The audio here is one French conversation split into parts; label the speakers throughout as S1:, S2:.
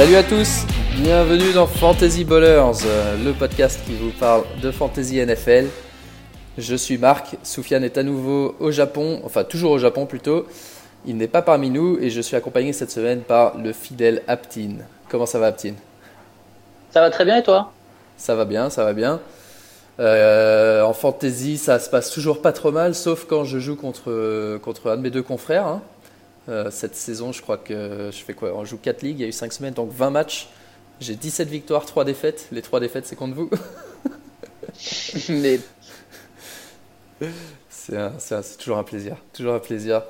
S1: Salut à tous, bienvenue dans Fantasy Ballers, euh, le podcast qui vous parle de Fantasy NFL. Je suis Marc, Soufiane est à nouveau au Japon, enfin toujours au Japon plutôt. Il n'est pas parmi nous et je suis accompagné cette semaine par le fidèle Aptin. Comment ça va Aptin
S2: Ça va très bien et toi?
S1: Ça va bien, ça va bien. Euh, en fantasy, ça se passe toujours pas trop mal, sauf quand je joue contre, contre un de mes deux confrères. hein. Euh, cette saison, je crois que je fais quoi? On joue 4 ligues, il y a eu 5 semaines, donc 20 matchs. J'ai 17 victoires, 3 défaites. Les 3 défaites, c'est contre vous.
S2: Mais
S1: C'est toujours un plaisir, toujours un plaisir.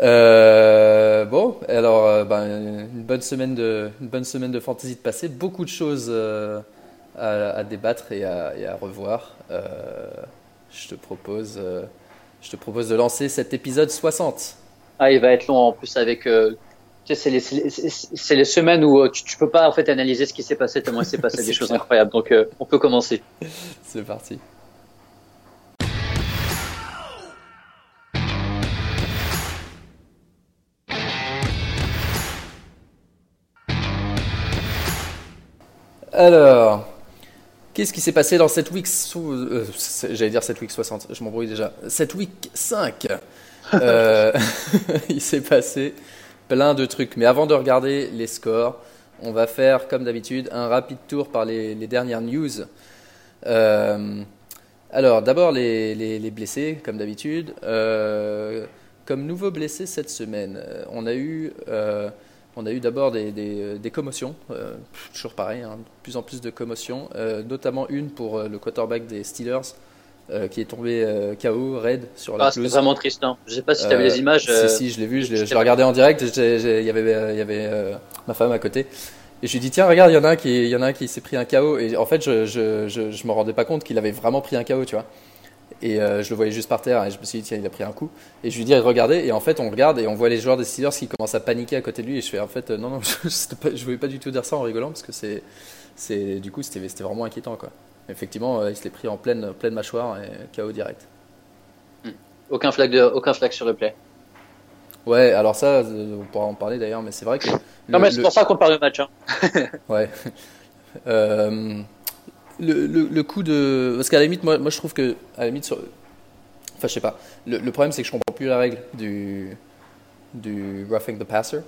S1: Euh, bon, alors euh, ben, une bonne semaine de une bonne semaine de fantasy de passé, beaucoup de choses euh, à, à débattre et à, et à revoir. Euh, je te propose, je te propose de lancer cet épisode 60.
S2: Ah, il va être long en plus avec. euh, tu sais, c'est les, semaines où euh, tu, tu peux pas en fait analyser ce qui s'est passé tellement il s'est passé des choses incroyables. Donc euh, on peut commencer.
S1: C'est parti. Alors, qu'est-ce qui s'est passé dans cette week euh, J'allais dire cette week 60, je m'embrouille déjà. Cette week 5, euh, il s'est passé plein de trucs. Mais avant de regarder les scores, on va faire comme d'habitude un rapide tour par les, dernières news. Euh, alors, d'abord les, les- les blessés, comme d'habitude. Euh, comme nouveau blessé cette semaine, on a eu, eu d'abord des, commotions, toujours pareil, hein, de plus en plus de commotions, notamment une pour le quarterback des Steelers euh, qui est tombé euh, KO, raid sur la
S2: Ah,
S1: pelouse.
S2: vraiment triste. Hein. Je sais pas si tu avais les images. euh,
S1: Si, si, je l'ai vu, je l'ai je regardé en direct. Il y avait, y avait ma femme à côté. Et je lui ai dit, tiens, regarde, il y en a un qui, il y en a un qui s'est pris un KO. Et en fait, je, je, je, je me rendais pas compte qu'il avait vraiment pris un KO, tu vois. Et euh, je le voyais juste par terre. Et je me suis dit, tiens, il a pris un coup. Et je lui ai dit, regardez. Et en fait, on regarde et on voit les joueurs des Steelers qui commencent à paniquer à côté de lui. Et je fais, en fait, euh, non, non, je, pas- je voulais pas du tout dire ça en rigolant parce que c'est, c'est, du coup, c'était vraiment inquiétant, quoi. Effectivement, euh, il se l'est pris en pleine, pleine mâchoire et KO direct.
S2: Aucun flag de, aucun flag sur le play.
S1: Ouais, alors ça, euh, on pourra en parler d'ailleurs, mais c'est vrai que.
S2: Non
S1: le-
S2: mais c'est
S1: le-
S2: pour ça qu'on parle de match. Hein.
S1: Ouais. Euh, le, le, coup de. Parce qu'à la limite, moi, moi je trouve que. À la limite, sur... Enfin, je sais pas. Le, le problème, c'est que je comprends plus la règle du, du roughing the passer.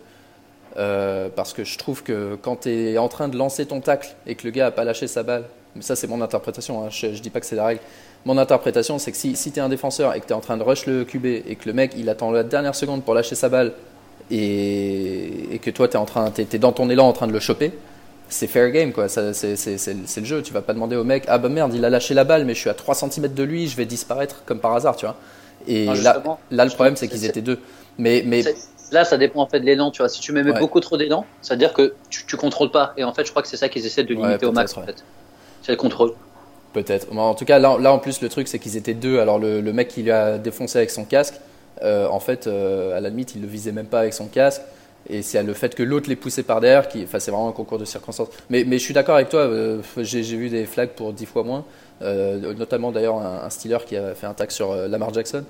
S1: Euh, parce que je trouve que quand tu es en train de lancer ton tacle et que le gars a pas lâché sa balle, mais ça c'est mon interprétation, hein, je, dis pas que c'est la règle. Mon interprétation c'est que si, si tu es un défenseur et que tu es en train de rush le QB et que le mec il attend la dernière seconde pour lâcher sa balle et, et que toi tu es, en train, dans ton élan en train de le choper, c'est fair game quoi, c'est, le jeu. Tu vas pas demander au mec, ah bah merde, il a lâché la balle, mais je suis à 3 cm de lui, je vais disparaître comme par hasard, tu vois. Et
S2: Non,
S1: là, là, le problème c'est qu'ils étaient deux. Mais, mais
S2: Là, ça dépend en fait de l'élan. Tu vois, si tu mets
S1: Ouais.
S2: beaucoup trop d'élan, ça veut dire que tu, tu contrôles pas. Et en fait, je crois que c'est ça qu'ils essaient de
S1: Ouais,
S2: limiter au max. En fait, c'est le contrôle.
S1: Peut-être. En tout cas, là, là en plus, le truc, c'est qu'ils étaient deux. Alors, le, le mec qui lui a défoncé avec son casque, euh, en fait, euh, à la limite, il le visait même pas avec son casque. Et c'est le fait que l'autre l'ait poussé par derrière qui. Enfin, c'est vraiment un concours de circonstances. Mais, mais je suis d'accord avec toi. euh, j'ai vu des flags pour dix fois moins. euh, notamment d'ailleurs un, un Steeler qui a fait un tac sur Lamar Jackson.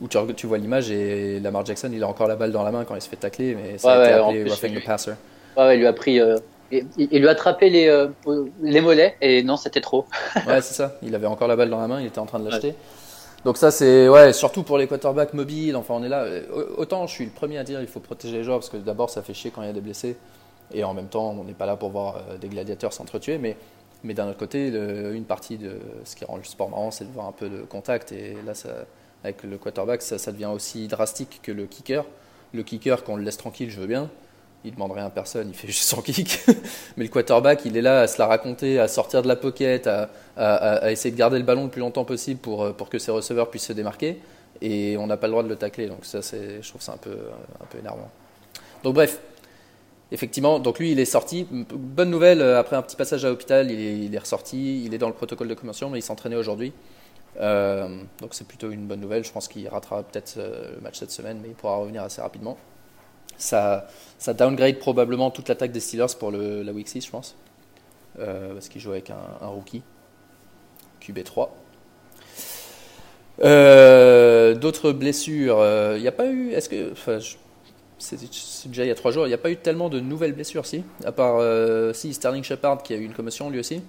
S1: Où tu, vois l'image et Lamar Jackson, il a encore la balle dans la main quand il se fait tacler. Mais ça
S2: Ouais,
S1: a été
S2: ouais,
S1: appelé roughing the passer.
S2: Ouais, ouais, il lui a pris. Il, il lui a attrapé les, euh, les mollets et non, c'était trop.
S1: Ouais, c'est ça. Il avait encore la balle dans la main, il était en train de l'acheter. Donc ça, c'est ouais, surtout pour les quarterbacks mobiles. Enfin, on est là. Euh, Autant je suis le premier à dire il faut protéger les joueurs parce que d'abord ça fait chier quand il y a des blessés et en même temps on n'est pas là pour voir euh, des gladiateurs s'entretuer. Mais mais d'un autre côté, le- une partie de ce qui rend le sport marrant, c'est de voir un peu de contact et là, ça, avec le quarterback, ça, ça devient aussi drastique que le kicker. Le kicker, qu'on le laisse tranquille, je veux bien. Il demande rien à personne, il fait juste son kick. Mais le quarterback, il est là à se la raconter, à sortir de la pocket, à, essayer de garder le ballon le plus longtemps possible pour, euh, pour que ses receveurs puissent se démarquer. Et on n'a pas le droit de le tacler. Donc ça, je trouve ça un peu, un énervant. Donc bref, effectivement, donc lui, il est sorti. Bonne nouvelle, euh, après un petit passage à l'hôpital, il est, ressorti. Il est dans le protocole de convention, mais il s'entraînait aujourd'hui. Euh, donc c'est plutôt une bonne nouvelle. Je pense qu'il ratera peut-être le match cette semaine, mais il pourra revenir assez rapidement. Ça, ça downgrade probablement toute l'attaque des Steelers pour le, la Week 6, je pense. Euh, parce qu'il joue avec un, rookie. QB3. Euh, D'autres blessures. Il n'y a pas eu. Est-ce que. c'est déjà il y a trois jours. Il n'y a pas eu tellement de nouvelles blessures, si, à part si Sterling Shepard qui a eu une commotion lui aussi.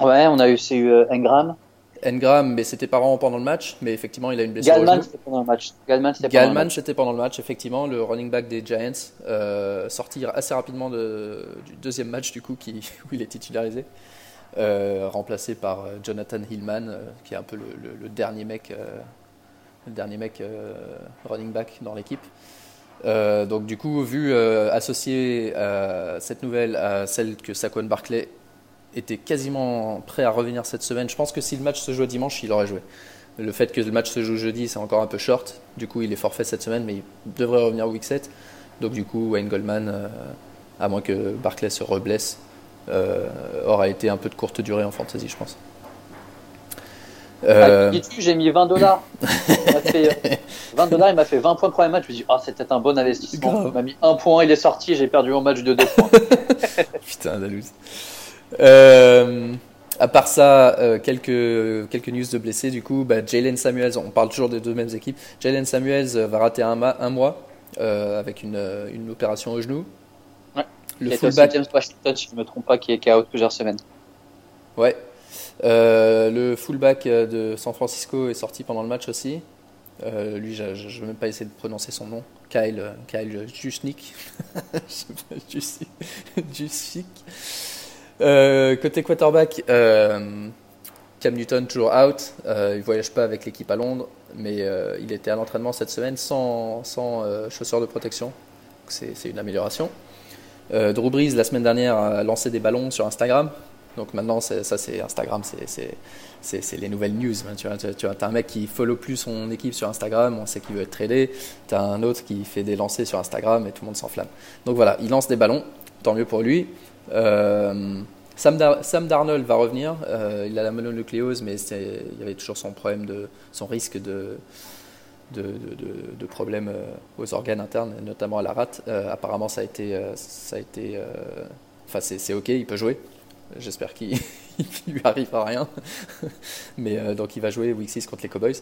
S2: Ouais, on a eu, eu Engram.
S1: Engram, mais c'était pas vraiment pendant le match, mais effectivement, il a une blessure.
S2: Galman, c'était pendant le match.
S1: Galman, c'était pendant, le match, effectivement, le running back des Giants, euh, sortir assez rapidement de, du deuxième match, du coup, qui, où il est titularisé, euh, remplacé par euh, Jonathan Hillman, euh, qui est un peu le, le, dernier mec, le dernier mec running back dans l'équipe. donc, du coup, vu associer cette nouvelle à celle que Saquon Barclay était quasiment prêt à revenir cette semaine. Je pense que si le match se jouait dimanche, il aurait joué. Le fait que le match se joue jeudi, c'est encore un peu short. Du coup, il est forfait cette semaine, mais il devrait revenir week 7. Donc, du coup, Wayne Goldman, euh, à moins que Barclay se reblesse, euh, aura été un peu de courte durée en fantasy, je pense.
S2: Euh... Ah, j'ai mis 20 dollars. 20 dollars, il m'a fait 20 points le premier match. Je me suis dit, ah, c'était un bon investissement. Il m'a mis un point, il est sorti, j'ai perdu mon match de 2 points.
S1: Putain, la euh, à part ça, euh, quelques, quelques news de blessés. Du coup, bah, Jalen Samuels, on parle toujours des deux mêmes équipes. Jalen Samuels va rater un, un mois euh, avec une, une, opération au genou.
S2: Ouais. Le fullback. James Washington, si je ne me trompe pas, qui est KO plusieurs semaines.
S1: Ouais. le fullback de San Francisco est sorti pendant le match aussi. lui, je ne vais même pas essayer de prononcer son nom. Kyle, Kyle Jusnik. Jusnik. Euh, côté quarterback, euh, Cam Newton toujours out. Euh, il voyage pas avec l'équipe à Londres, mais euh, il était à l'entraînement cette semaine sans, sans chaussures de protection. C'est une amélioration. Drew Brees la semaine dernière a lancé des ballons sur Instagram. Donc maintenant, ça c'est Instagram, c'est les nouvelles news. Hein. Tu, as un mec qui follow plus son équipe sur Instagram, on sait qu'il veut être tradé. Tu as un autre qui fait des lancers sur Instagram et tout le monde s'enflamme. Donc voilà, il lance des ballons, tant mieux pour lui. Euh, Sam, Darnold va revenir. Euh, il a la mononucléose, mais il y avait toujours son problème de son risque de de, problèmes euh, aux organes internes, notamment à la rate. apparemment, ça a été, ça a été, enfin c'est ok, il peut jouer. J'espère qu'il lui arrive à rien. mais donc il va jouer week 6 contre les Cowboys.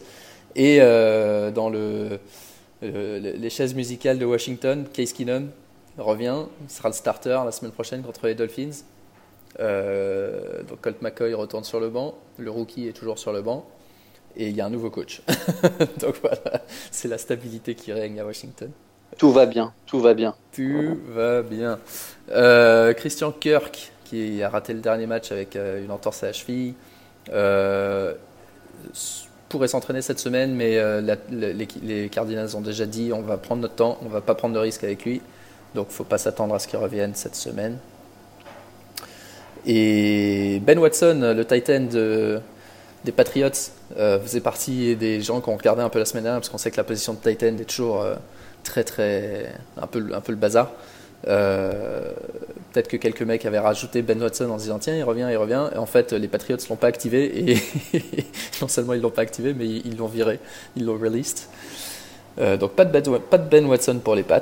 S1: Et dans le, les chaises musicales de Washington, Case Keenum, revient, sera le starter la semaine prochaine contre les Dolphins. Euh, donc Colt McCoy retourne sur le banc, le rookie est toujours sur le banc, et il y a un nouveau coach. donc voilà, c'est la stabilité qui règne à Washington.
S2: Tout va bien, tout va bien.
S1: Tout va bien. Euh, Christian Kirk, qui a raté le dernier match avec euh, une entorse à la cheville, pourrait s'entraîner cette semaine, mais les, les, Cardinals ont déjà dit on va prendre notre temps, on va pas prendre de risque avec lui. Donc il ne faut pas s'attendre à ce qu'il revienne cette semaine. Et Ben Watson, le Titan des Patriots, euh, faisait partie des gens qui ont regardé un peu la semaine dernière, parce qu'on sait que la position de Titan est toujours euh, très très un peu, un peu le bazar. Euh, peut-être que quelques mecs avaient rajouté Ben Watson en disant tiens il revient, il revient. Et en fait les Patriots l'ont pas activé et non seulement ils l'ont pas activé mais ils l'ont viré, ils l'ont released. donc pas pas de Ben Watson pour les Pats.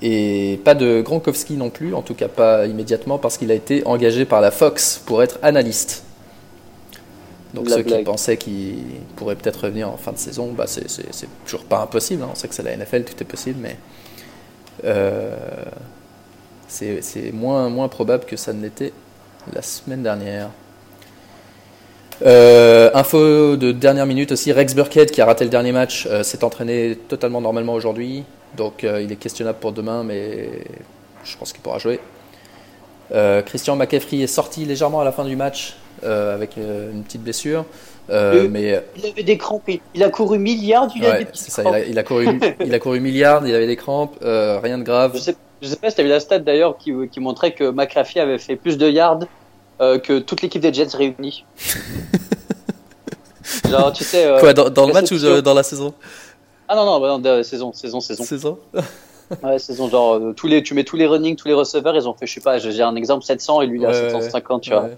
S1: Et pas de Gronkowski non plus, en tout cas pas immédiatement, parce qu'il a été engagé par la Fox pour être analyste. Donc ceux qui pensaient qu'il pourrait peut-être revenir en fin de saison, bah c'est toujours pas impossible. Hein. On sait que c'est la NFL, tout est possible, mais euh, c'est moins, moins probable que ça ne l'était la semaine dernière. Euh, info de dernière minute aussi, Rex Burkhead qui a raté le dernier match euh, s'est entraîné totalement normalement aujourd'hui. Donc euh, il est questionnable pour demain, mais je pense qu'il pourra jouer. Euh, Christian McCaffrey est sorti légèrement à la fin du match euh, avec une petite blessure. mais
S2: il avait des crampes. Il a couru milliard.
S1: Il, ouais, ça, il, a, couru, il a couru milliard. Il avait des crampes. rien de grave.
S2: Je sais, sais pas si tu as vu la stat d'ailleurs qui, qui, montrait que McCaffrey avait fait plus de yards que toute l'équipe des Jets réunie.
S1: Genre, tu sais. Quoi, dans, dans le match ou dans la saison?
S2: Ah non, non, bah non saison, saison, saison.
S1: Saison
S2: Ouais, saison, genre, euh, tous les, tu mets tous les running, tous les receveurs, ils ont fait, je sais pas, j'ai un exemple 700 et lui il a 750, tu vois.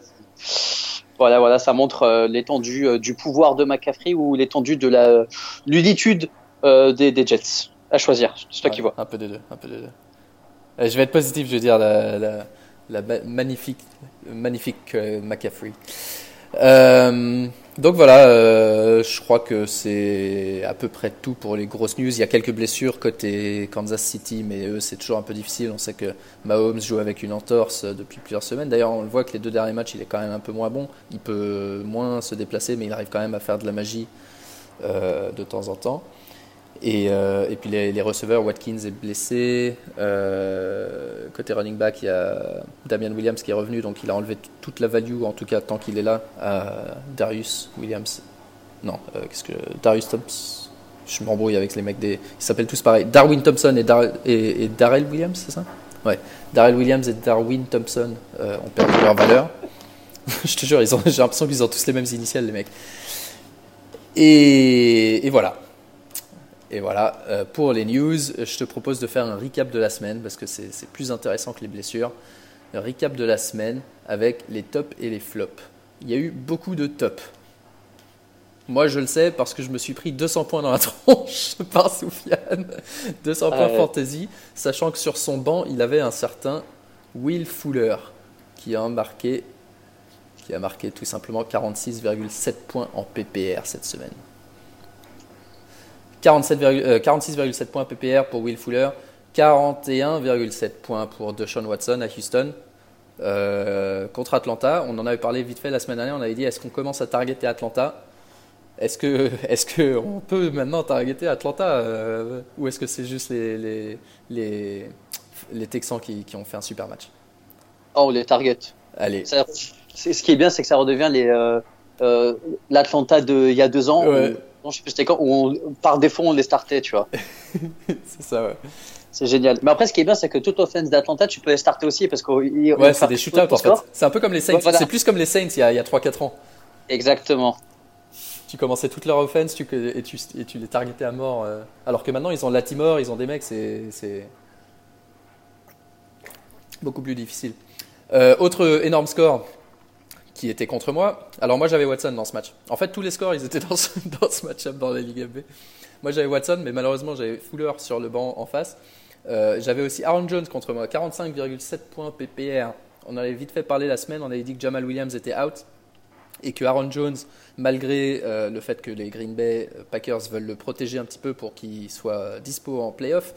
S2: Voilà, voilà, ça montre euh, l'étendue euh, du pouvoir de McCaffrey ou l'étendue de la l'unitude des, des, Jets. À choisir, c'est toi qui vois.
S1: Un peu des deux, un peu des deux. je vais être positif, je veux dire, la, la, la magnifique, magnifique McCaffrey. Donc voilà, euh, je crois que c'est à peu près tout pour les grosses news. Il y a quelques blessures côté Kansas City, mais eux c'est toujours un peu difficile. On sait que Mahomes joue avec une entorse depuis plusieurs semaines. D'ailleurs, on le voit que les deux derniers matchs, il est quand même un peu moins bon. Il peut moins se déplacer, mais il arrive quand même à faire de la magie euh, de temps en temps. Et, euh, et, puis les, receveurs, Watkins est blessé. Euh, côté running back, il y a Damian Williams qui est revenu, donc il a enlevé toute la value, en tout cas tant qu'il est là, Darius Williams. Non, euh, qu'est-ce que. Darius Thompson. Je m'embrouille avec les mecs. Ils s'appellent tous pareil. Darwin Thompson et, Dar Darrell Williams, c'est ça? Ouais. Darrell Williams et Darwin Thompson ont perdu leur valeur. Je te jure, j'ai l'impression qu'ils ont tous les mêmes initiales, les mecs. Et voilà. Et voilà, euh, pour les news, je te propose de faire un recap de la semaine parce que c'est plus intéressant que les blessures. Un recap de la semaine avec les tops et les flops. Il y a eu beaucoup de tops. Moi, je le sais parce que je me suis pris 200 points dans la tronche par Soufiane. 200 points fantasy, sachant que sur son banc, il avait un certain Will Fuller qui a marqué, qui a marqué tout simplement 46,7 points en PPR cette semaine. 46,7 euh, points PPR pour Will Fuller, 41,7 points pour Deshaun Watson à Houston. Euh, contre Atlanta, on en avait parlé vite fait la semaine dernière, on avait dit est-ce qu'on commence à targeter Atlanta? Est-ce que est-ce que on peut maintenant targeter Atlanta euh, ou est-ce que c'est juste les, les, les, les Texans qui, qui, ont fait un super match?
S2: Oh, les target. Allez. ce qui est bien, c'est que ça redevient les l'Atlanta d'il y a deux ans. Non, je sais plus c'était quand, où par défaut on les startait, tu vois.
S1: c'est ça, ouais.
S2: C'est génial. Mais après, ce qui est bien, c'est que toute offense d'Atlanta, tu peux les starter aussi parce que
S1: ouais, c'est des shootouts en fait. C'est un peu comme les Saints. C'est plus comme les Saints il y a, a 3-4 ans.
S2: Exactement.
S1: Tu commençais toute leur offense tu, et, tu, et tu les targetais à mort. Euh. alors que maintenant, ils ont Latimore, ils ont des mecs, c'est beaucoup plus difficile. Euh, autre énorme score, qui était contre moi. Alors moi j'avais Watson dans ce match. En fait tous les scores ils étaient dans ce, dans ce match-up dans la Ligue B. Moi j'avais Watson mais malheureusement j'avais Fuller sur le banc en face. Euh, j'avais aussi Aaron Jones contre moi, 45,7 points PPR. On avait vite fait parler la semaine, on avait dit que Jamal Williams était out et que Aaron Jones, malgré euh, le fait que les Green Bay Packers veulent le protéger un petit peu pour qu'il soit dispo en playoff,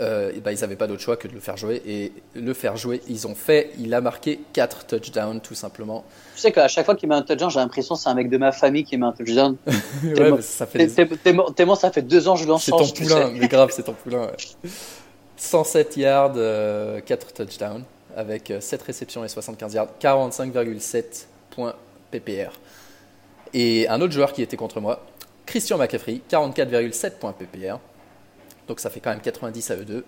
S1: euh, et ben, ils n'avaient pas d'autre choix que de le faire jouer. Et le faire jouer, ils ont fait. Il a marqué 4 touchdowns, tout simplement.
S2: Tu sais qu'à chaque fois qu'il met un touchdown, j'ai l'impression que c'est un mec de ma famille qui met un touchdown.
S1: ouais, ça fait
S2: tellement, ça fait deux ans que je l'en.
S1: C'est ton poulain, mais grave, c'est ton poulain. 107 yards, 4 euh, touchdowns, avec 7 euh, réceptions et 75 yards, 45,7 points PPR. Et un autre joueur qui était contre moi, Christian McCaffrey, 44,7 points PPR. Donc ça fait quand même 90 à eux deux.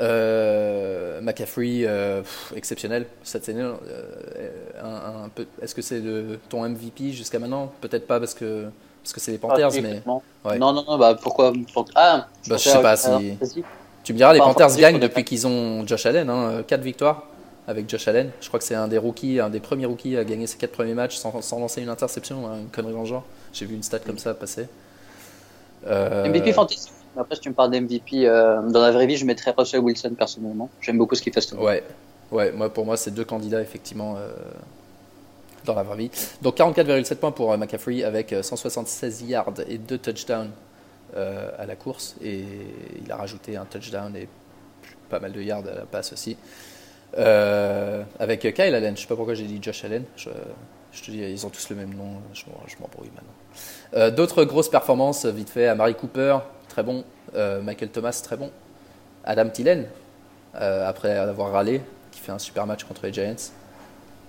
S1: Euh, McCaffrey, euh, exceptionnel cette année. Euh, est-ce que c'est ton MVP jusqu'à maintenant? Peut-être pas parce que parce que c'est les Panthers, mais
S2: non, non, non, bah pourquoi
S1: Ah, bah, je sais pas si. Tu me diras, les Panthers gagnent depuis qu'ils ont Josh Allen, hein, 4 victoires avec Josh Allen. Je crois que c'est un des rookies, un des premiers rookies à gagner ses 4 premiers matchs sans, sans lancer une interception, hein, une connerie dans le genre. J'ai vu une stat comme ça passer.
S2: MVP fantasy après, si tu me parles d'MVP, euh, dans la vraie vie, je mettrais Russell Wilson personnellement. J'aime beaucoup ce qu'il fait.
S1: Ouais, ouais. Moi, pour moi, c'est deux candidats effectivement euh, dans la vraie vie. Donc 44,7 points pour euh, McCaffrey avec 176 yards et deux touchdowns à la course et il a rajouté un touchdown et pas mal de yards à la passe aussi. avec Kyle Allen, je sais pas pourquoi j'ai dit Josh Allen. Je, te dis, ils ont tous le même nom. Je, m'embrouille maintenant. D'autres grosses performances, vite fait, à Mary Cooper, très bon. Euh, Michael Thomas, très bon. Adam Tillen, euh, après avoir râlé, qui fait un super match contre les Giants.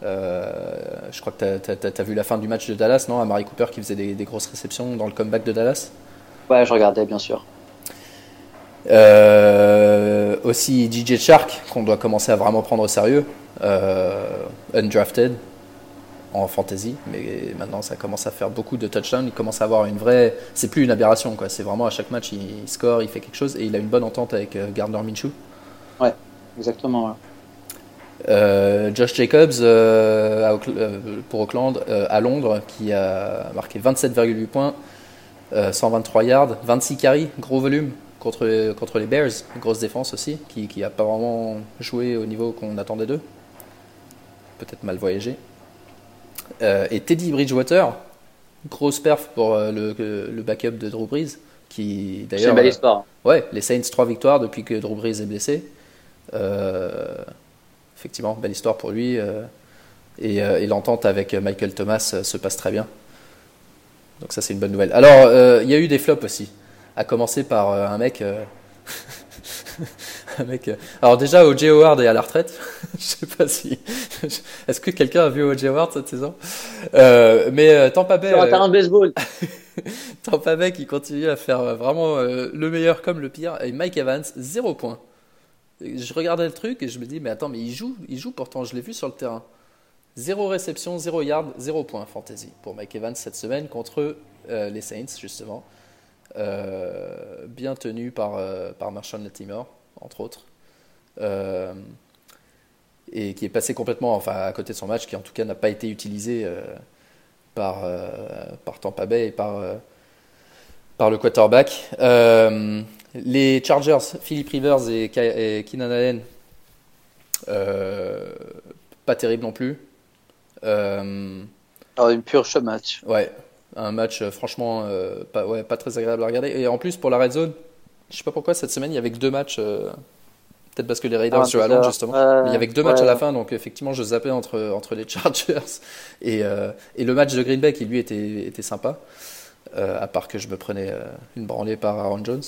S1: Euh, je crois que tu as, vu la fin du match de Dallas, non? À Mary Cooper qui faisait des, grosses réceptions dans le comeback de Dallas
S2: Ouais, je regardais, bien sûr.
S1: aussi DJ Shark, qu'on doit commencer à vraiment prendre au sérieux. undrafted, en fantasy, mais maintenant ça commence à faire beaucoup de touchdowns. Il commence à avoir une vraie. C'est plus une aberration, quoi. C'est vraiment à chaque match, il score, il fait quelque chose et il a une bonne entente avec euh, Gardner Minshew.
S2: Ouais, exactement.
S1: Euh, Josh Jacobs euh, pour Auckland à Londres qui a marqué 27,8 points, 123 yards, 26 carries, gros volume contre, contre les Bears, grosse défense aussi, qui n'a pas vraiment joué au niveau qu'on attendait d'eux. Peut-être mal voyagé. Euh, et Teddy Bridgewater, grosse perf pour le, le, backup de Drew Brees, qui d'ailleurs.
S2: C'est une belle histoire.
S1: ouais, les Saints, trois victoires depuis que Drew Brees est blessé. effectivement, belle histoire pour lui. et, et l'entente avec Michael Thomas se passe très bien. Donc ça c'est une bonne nouvelle. Alors il y a eu des flops aussi, à commencer par un mec mec. Euh, alors déjà, O.J. Howard est à la retraite. je sais pas si. Est-ce que quelqu'un a vu O.J. Howard cette saison? Euh, Mais euh, Tampa Bay.
S2: Sur un terrain de baseball.
S1: Tampa Bay qui continue à faire vraiment le meilleur comme le pire. Et Mike Evans, zéro point. Je regardais le truc et je me dis, mais attends, mais il joue, il joue pourtant, je l'ai vu sur le terrain. Zéro réception, zéro yard, zéro point fantasy pour Mike Evans cette semaine contre les Saints, justement. Euh, bien tenu par, euh, par Marshall Latimore, entre autres. Euh, et qui est passé complètement enfin, à côté de son match, qui en tout cas n'a pas été utilisé par, par Tampa Bay et par, par le quarterback. les Chargers, Philip Rivers et, et Keenan Allen, pas terrible non plus.
S2: Alors, une pure match.
S1: Ouais, un match euh, franchement euh, pas, ouais, pas très agréable à regarder. Et en plus, pour la Red Zone, je sais pas pourquoi cette semaine il y avait que deux matchs. Euh, peut-être parce que les Raiders ah, jouent à Londres justement. il y avait que deux matchs à la fin, donc effectivement je zappais entre, entre les Chargers et, et le match de Green Bay qui lui était, était sympa. à part que je me prenais une branlée par Aaron Jones.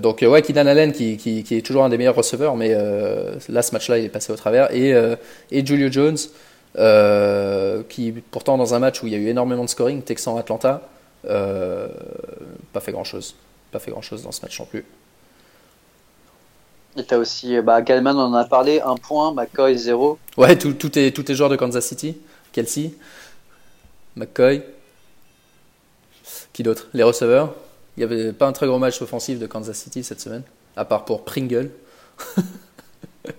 S1: donc ouais, Keenan Allen qui, qui, qui, est toujours un des meilleurs receveurs, mais là ce match-là il est passé au travers. Et, et Julio Jones, euh, qui pourtant dans un match où il y a eu énormément de scoring, Texan Atlanta, euh, pas fait grand chose, pas fait grand chose dans ce match non plus.
S2: Et t'as aussi, bah, Galman on en a parlé, un point, McCoy zéro.
S1: Ouais, tout, tout, est, tout est joueur de Kansas City. Kelsey, McCoy, qui d'autre? Les receveurs. Il n'y avait pas un très gros match offensif de Kansas City cette semaine, à part pour Pringle.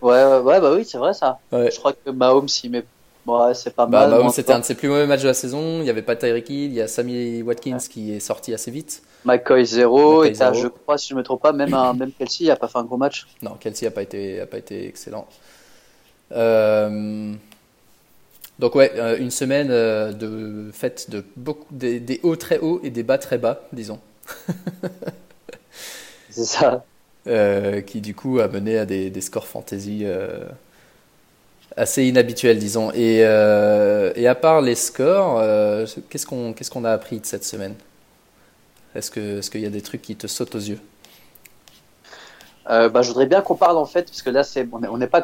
S2: ouais, ouais, bah oui, c'est vrai ça. Je crois que Mahomes s'y met Ouais, c'est pas bah,
S1: mal. c'était un de ses plus mauvais matchs de la saison. Il n'y avait pas Tyreek Hill, il y a Sammy Watkins qui est sorti assez vite.
S2: McCoy 0, et je crois, si je ne me trompe pas, même, un, même Kelsey n'a pas fait un gros match.
S1: Non, Kelsey n'a pas, été, a pas été excellent. Euh, donc ouais, euh, une semaine euh, de fête de beaucoup des, des, hauts très hauts et des bas très bas, disons.
S2: C'est ça.
S1: qui du coup a mené à des, des scores fantasy assez inhabituel, disons. Et, euh, et à part les scores, euh, qu'est-ce qu'on qu'est-ce a appris de cette semaine? Est-ce que est-ce qu'il y a des trucs qui te sautent aux yeux?
S2: Euh, bah, je voudrais bien qu'on parle en fait, parce que là c'est on n'est pas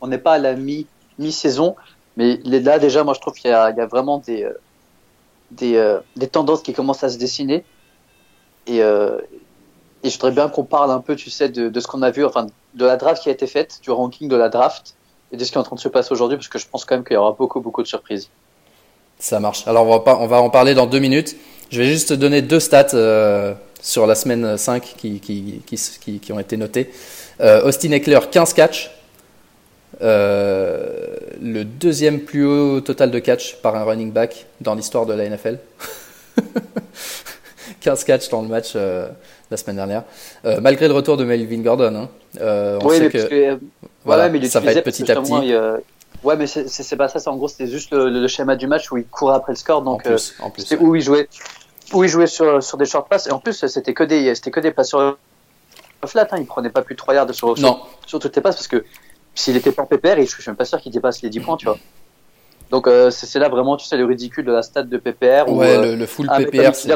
S2: on n'est pas à la mi mi saison, mais là déjà moi je trouve qu'il y, y, a vraiment des des, des, tendances qui commencent à se dessiner. Et, et je voudrais bien qu'on parle un peu, tu sais, de, de ce qu'on a vu, enfin de la draft qui a été faite, du ranking de la draft et de ce qui est en train de se passer aujourd'hui, parce que je pense quand même qu'il y aura beaucoup, beaucoup de surprises.
S1: Ça marche. Alors, on va, on va en parler dans deux minutes. Je vais juste donner deux stats euh, sur la semaine 5 qui, qui, qui, qui ont été notées. Euh, Austin Eckler, 15 catchs. Euh, le deuxième plus haut total de catch par un running back dans l'histoire de la NFL. 15 catchs dans le match la semaine dernière. malgré le retour de Melvin Gordon. Hein.
S2: on oui, sait que, voilà, mais ça va être petit à petit. Ouais, mais c'est pas ça. En gros, c'était juste le, schéma du match où il courait après le score. Donc, en plus, en plus où il jouait, où il jouait sur, sur des short passes. Et en plus, c'était que des, c'était que des passes sur flat. Hein. Il prenait pas plus de 3 yards sur, sur, sur, toutes les passes parce que s'il était pas en PPR, je suis même pas sûr qu'il dépasse les 10 points, tu vois. Donc, euh, c'est là vraiment, tu sais, le ridicule de la stat de PPR.
S1: Ouais, euh, le, full PPR, c'est.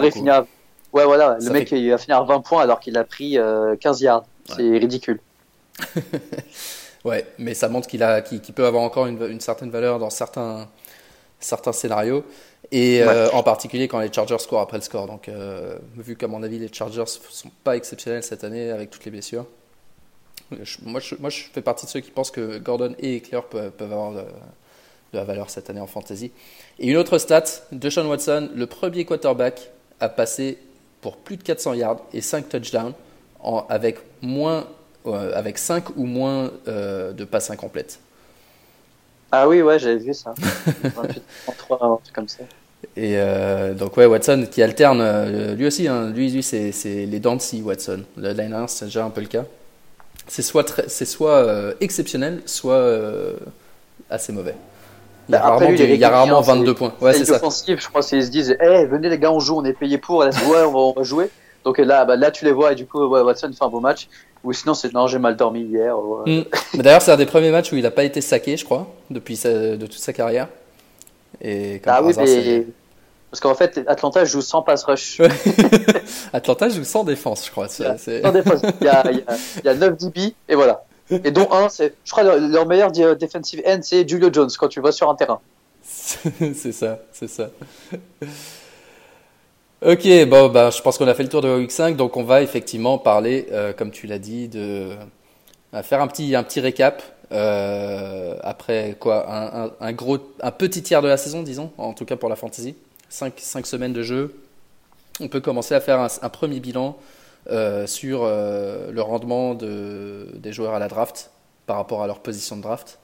S2: Ouais, voilà. le mec, il va finir à 20 points alors qu'il a pris 15 euh, yards. C'est ridicule.
S1: Ouais, mais ça montre qu'il a, qu'il peut avoir encore une, une, certaine valeur dans certains, certains scénarios. Et euh, en particulier quand les Chargers scorent après le score. Donc, euh, vu qu'à mon avis, les Chargers sont pas exceptionnels cette année avec toutes les blessures. moi, je, moi, je fais partie de ceux qui pensent que Gordon et Eclair peuvent, peuvent avoir de, la valeur cette année en fantasy. Et une autre stat, Deshaun Watson, le premier quarterback à passer pour plus de 400 yards et 5 touchdowns en, avec moins euh, avec 5 ou moins euh, de passes incomplètes.
S2: Ah oui, ouais, j'avais vu ça. 28, 33, un truc comme ça.
S1: Et euh, donc ouais, Watson qui alterne, lui aussi, hein, lui, lui c'est, les Dancy Watson. Le line c'est déjà un peu le cas. C'est soit, c'est soit exceptionnel, soit assez mauvais. Il y a bah, rarement, il y a rarement 22 points.
S2: Ouais, c'est ça. Offensive, je crois qu'ils se disent hey, venez les gars, on joue, on est payé pour. ouais, on va, jouer. Donc là, bah, là, tu les vois et du coup, Watson fait un beau match. Ou sinon, c'est non, j'ai mal dormi hier.
S1: Mm. D'ailleurs, c'est un des premiers matchs où il n'a pas été saqué, je crois, depuis de toute sa carrière. Et
S2: ah oui, mais... Parce qu'en fait, Atlanta joue sans pass rush.
S1: Atlanta joue sans défense, je crois. Sans
S2: défense. Il y, a, il, y a, 9 DB et voilà. Et dont un, c'est, je crois, leur, meilleur defensive end, c'est Julio Jones quand tu vas sur un terrain.
S1: c'est ça, c'est ça. Ok, bon, bah, je pense qu'on a fait le tour de la Week 5, donc on va effectivement parler, euh, comme tu l'as dit, de faire un petit, un petit récap euh, après quoi, un, un, gros, un petit tiers de la saison, disons, en tout cas pour la fantasy. 5, semaines de jeu, on peut commencer à faire un, premier bilan sur euh, le rendement de, des joueurs à la draft par rapport à leur position de draft.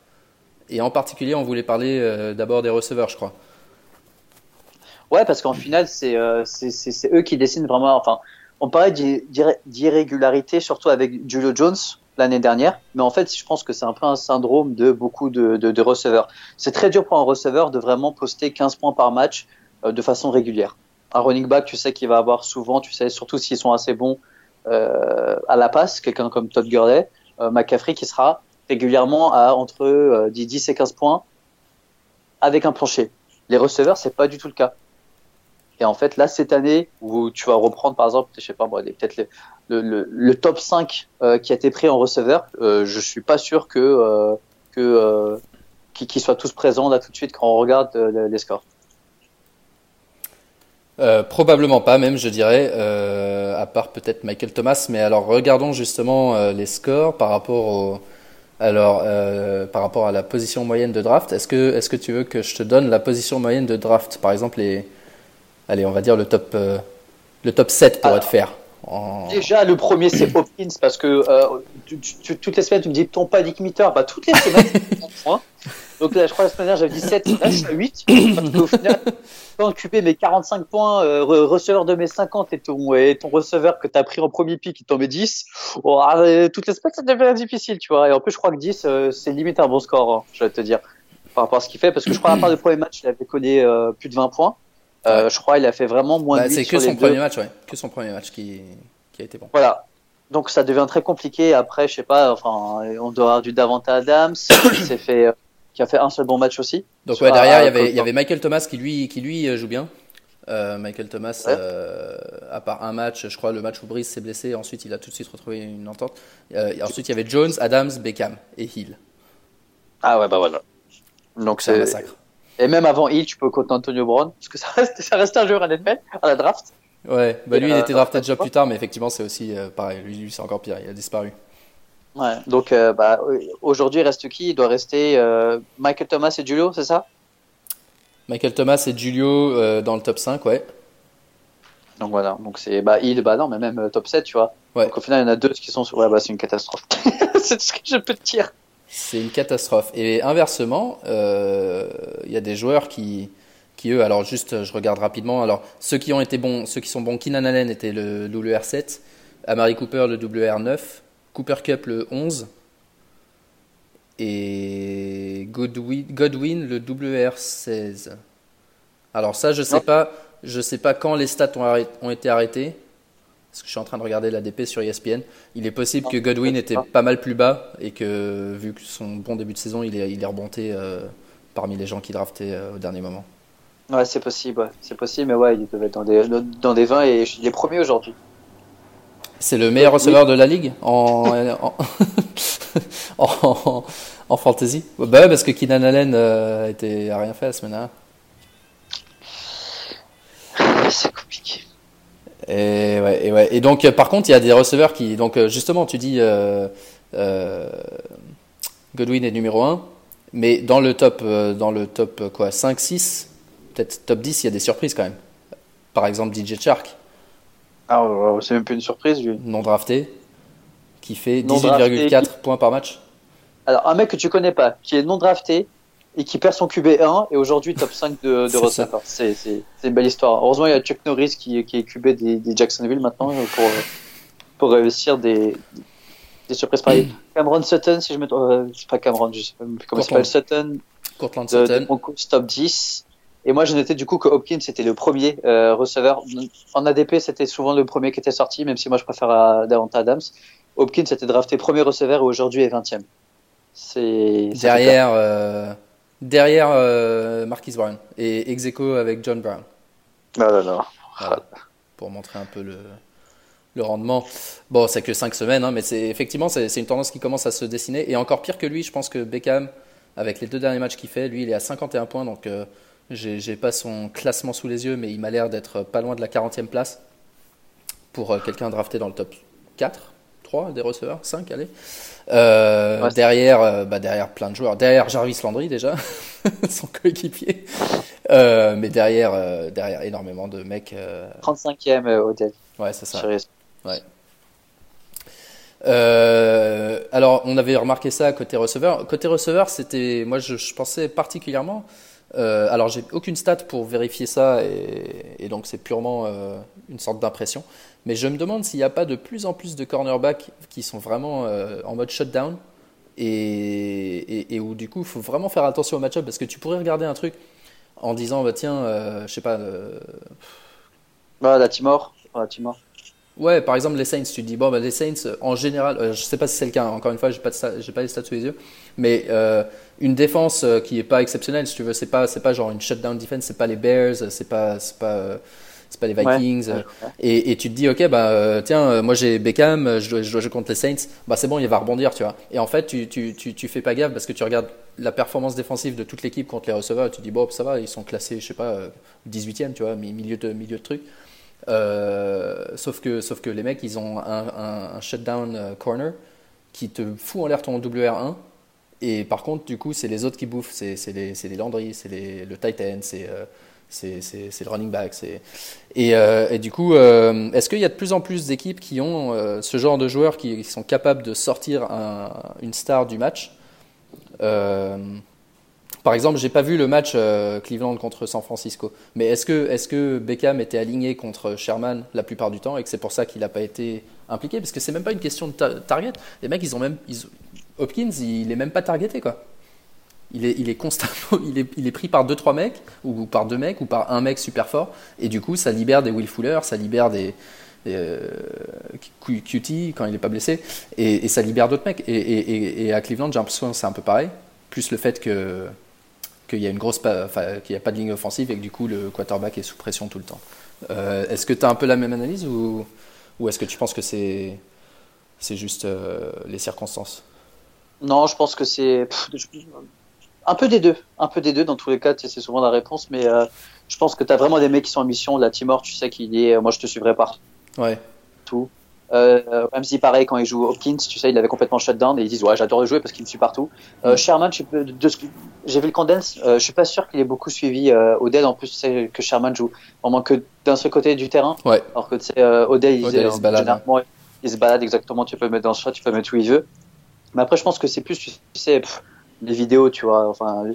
S1: Et en particulier, on voulait parler euh, d'abord des receveurs, je crois.
S2: Ouais, parce qu'en final, c'est eux qui décident vraiment. Enfin, on parlait d'irrégularité, surtout avec Julio Jones l'année dernière, mais en fait, je pense que c'est un peu un syndrome de beaucoup de, de, receveurs. C'est très dur pour un receveur de vraiment poster 15 points par match euh, de façon régulière. Un running back, tu sais qu'il va avoir souvent, tu sais, surtout s'ils sont assez bons euh, à la passe, quelqu'un comme Todd Gurley, euh, McCaffrey qui sera régulièrement à entre 10 et 15 points avec un plancher. Les receveurs, c'est pas du tout le cas. Et en fait, là, cette année, où tu vas reprendre, par exemple, je sais pas peut-être le, top 5 qui a été pris en receveur, euh, je suis pas sûr que, que qu'ils soient tous présents là tout de suite quand on regarde les scores.
S1: Euh, probablement pas, même je dirais, euh, à part peut-être Michael Thomas. Mais alors regardons justement euh, les scores par rapport au, alors par rapport à la position moyenne de draft. Est-ce que est-ce que tu veux que je te donne la position moyenne de draft, par exemple les, allez, on va dire le top le top 7 pour être faire.
S2: Déjà, le premier, c'est Hopkins, parce que toutes les semaines, tu me dis ton panic meter. Bah, toutes les semaines, point. Donc là, je crois la semaine dernière, j'avais dit 7, là, je suis à 8. Parce qu'au final, quand mes 45 points, euh, receveur de mes 50 et ton, et ton receveur que tu as pris en premier pic, il t'en met 10, oh, ah, euh, toutes les semaines, ça devient difficile, tu vois. Et en plus, je crois que 10, euh, c'est limite un bon score, hein, je vais te dire, par rapport à ce qu'il fait. Parce que je crois, à part le premier match, il avait collé plus de 20 points. je crois il a fait vraiment moins bah, de
S1: C'est que son premier match, ouais. Que son premier match qui, qui a été bon.
S2: Voilà. Donc ça devient très compliqué. Après, je sais pas, enfin, on doit avoir du Davanta Adams, qui s'est fait qui a fait un seul bon match aussi.
S1: Donc ouais, derrière, il y, avait, il y avait Michael Thomas qui lui, qui lui euh, joue bien. Euh, Michael Thomas, euh, à part un match, je crois le match où Brice s'est blessé, ensuite il a tout de suite retrouvé une entente. ensuite il y avait Jones, Adams, Beckham et Hill.
S2: Ah ouais, bah voilà. Donc c'est un massacre. Et même avant Hill, tu peux compter Antonio Brown, parce que ça reste, ça reste un joueur à NFL, à la draft.
S1: Ouais, bah lui il était drafté déjà plus tard, mais effectivement c'est aussi pareil, lui, lui c'est encore pire, il a disparu.
S2: Ouais, donc euh, bah, aujourd'hui, il reste qui? Il doit rester euh, Michael Thomas et Julio, c'est ça?
S1: Michael Thomas et Julio euh, dans le top 5, ouais.
S2: Donc voilà, donc c'est bah il bah non mais même top 7, tu vois. Ouais. Donc au final, il y en a deux qui sont sur ouais bah c'est une catastrophe. c'est ce que je peux te dire.
S1: C'est une catastrophe. Et inversement, il y a des joueurs qui qui eux alors juste je regarde rapidement alors ceux qui ont été bons, ceux qui sont bons Keenan Allen était le WR7, Amari Cooper le WR9, Cooper Cup le 11 et Godwin, le WR16. Alors ça, je sais pas, je sais pas quand les stats ont, été arrêtés. Parce que je suis en train de regarder l'ADP sur ESPN. Il est possible que Godwin était pas mal plus bas et que vu que son bon début de saison, il est, il est remonté euh, parmi les gens qui draftaient euh, au dernier moment.
S2: Ouais, c'est possible, c'est possible, mais ouais, il devait être dans des, dans des 20 et il est premier aujourd'hui.
S1: C'est le meilleur receveur de la ligue en, en, en, fantasy Bah ouais, parce que Keenan Allen euh, était, a rien fait la semaine dernière.
S2: C'est compliqué.
S1: Et, ouais, et, ouais. et donc, euh, par contre, il y a des receveurs qui. Donc, euh, justement, tu dis euh, Godwin est numéro 1, mais dans le top, dans le top quoi, 5, 6, peut-être top 10, il y a des surprises quand même. Par exemple, DJ Shark.
S2: Ah, c'est même plus une surprise, lui.
S1: Non drafté, qui fait 18,4 points par match.
S2: Alors, un mec que tu connais pas, qui est non drafté et qui perd son QB1 et aujourd'hui top 5 de, de receveur. C'est une belle histoire. Heureusement, il y a Chuck Norris qui, qui est QB des, Jacksonville maintenant pour, pour réussir des, des surprises pareilles. Cameron Sutton, si je me trompe, euh, c'est pas Cameron, je sais pas comment il s'appelle, Sutton.
S1: Cortland Sutton.
S2: De, top 10. Et moi, j'ai noté du coup que Hopkins était le premier euh, receveur. En ADP, c'était souvent le premier qui était sorti, même si moi je préfère à Davante Adams. Hopkins était drafté premier receveur et aujourd'hui est 20e.
S1: C'est derrière euh, derrière euh, Marquis Brown et ex avec John Brown.
S2: Non non non.
S1: Pour montrer un peu le, le rendement. Bon, c'est que 5 semaines, hein, mais c'est effectivement c'est une tendance qui commence à se dessiner. Et encore pire que lui, je pense que Beckham, avec les deux derniers matchs qu'il fait, lui, il est à 51 points, donc euh, j'ai pas son classement sous les yeux, mais il m'a l'air d'être pas loin de la 40e place pour euh, quelqu'un drafté dans le top 4, 3 des receveurs, 5, allez. Euh, derrière, bah, derrière plein de joueurs. Derrière Jarvis Landry déjà, son coéquipier. mais derrière, derrière énormément de mecs.
S2: 35e Odell.
S1: Ouais, c'est ça. Ouais. Euh, alors, on avait remarqué ça côté receveur. Côté receveur, c'était, moi, je, pensais particulièrement. Euh, alors, j'ai aucune stat pour vérifier ça, et, donc c'est purement euh, une sorte d'impression. Mais je me demande s'il n'y a pas de plus en plus de cornerbacks qui sont vraiment en mode shutdown, et, et, où du coup, il faut vraiment faire attention au match-up parce que tu pourrais regarder un truc en disant, bah tiens, je sais pas.
S2: Bah, la Timor. La Timor.
S1: Ouais, par exemple, les Saints, tu te dis, bon, bah, les Saints, en général, euh, je sais pas si c'est le cas, encore une fois, j'ai pas, pas les stats sous les yeux, mais euh, une défense euh, qui est pas exceptionnelle, si tu veux, c'est pas, c'est pas genre une shutdown defense, c'est pas les Bears, c'est pas, c'est pas, c'est pas les Vikings, Et, et, tu te dis, ok, bah, tiens, moi j'ai Beckham, je dois, je dois jouer contre les Saints, bah, c'est bon, il va rebondir, tu vois. Et en fait, tu, tu, tu, tu fais pas gaffe parce que tu regardes la performance défensive de toute l'équipe contre les receveurs et tu te dis, bon, ça va, ils sont classés, je sais pas, 18e, tu vois, milieu de, milieu de truc. Euh, sauf, que, sauf que les mecs, ils ont un, shutdown euh, corner qui te fout en l'air ton WR1. Et par contre, du coup, c'est les autres qui bouffent. C'est les, les Landry, c'est le Titan, c'est euh, c'est le running back. Et, et, du coup, est-ce qu'il y a de plus en plus d'équipes qui ont ce genre de joueurs qui, sont capables de sortir un, une star du match? Par exemple, j'ai pas vu le match euh, Cleveland contre San Francisco, mais est-ce que, Beckham était aligné contre Sherman la plupart du temps et que c'est pour ça qu'il n'a pas été impliqué? Parce que c'est même pas une question de target. Les mecs, ils ont même. Hopkins, il est même pas targeté, quoi. Il est, il est constamment, il est, il est pris par deux trois mecs ou par deux mecs ou par un mec super fort et du coup ça libère des Will Fuller, ça libère des, euh, QT quand il n'est pas blessé et, ça libère d'autres mecs et, et, à Cleveland j'ai l'impression que c'est un peu pareil plus le fait que qu'il y a une grosse, enfin, qu'il n'y a pas de ligne offensive et que du coup le quarterback est sous pression tout le temps. Euh, est-ce que tu as un peu la même analyse ou, ou est-ce que tu penses que c'est, c'est juste euh, les circonstances?
S2: Non, je pense que c'est un peu des deux, un peu des deux dans tous les cas. C'est souvent la réponse, mais euh, je pense que tu as vraiment des mecs qui sont en mission. La Timor, tu sais qu'il est, moi je te suivrai pas.
S1: Ouais.
S2: Tout. Euh, même si pareil quand il joue Hopkins, tu sais, il avait complètement shutdown et ils disent ouais j'adore le jouer parce qu'il me suit partout. Euh, mm. Sherman, j'ai vu le condense, euh, je suis pas sûr qu'il ait beaucoup suivi euh, Odell. En plus, tu sais que Sherman joue vraiment que d'un seul côté du terrain.
S1: Ouais.
S2: Alors que tu sais, euh, Odell, il, il, se balade, généralement, il se balade exactement. Tu peux le mettre dans le choix, tu peux le mettre où il veut. Mais après, je pense que c'est plus, tu sais, les vidéos, tu vois. Enfin,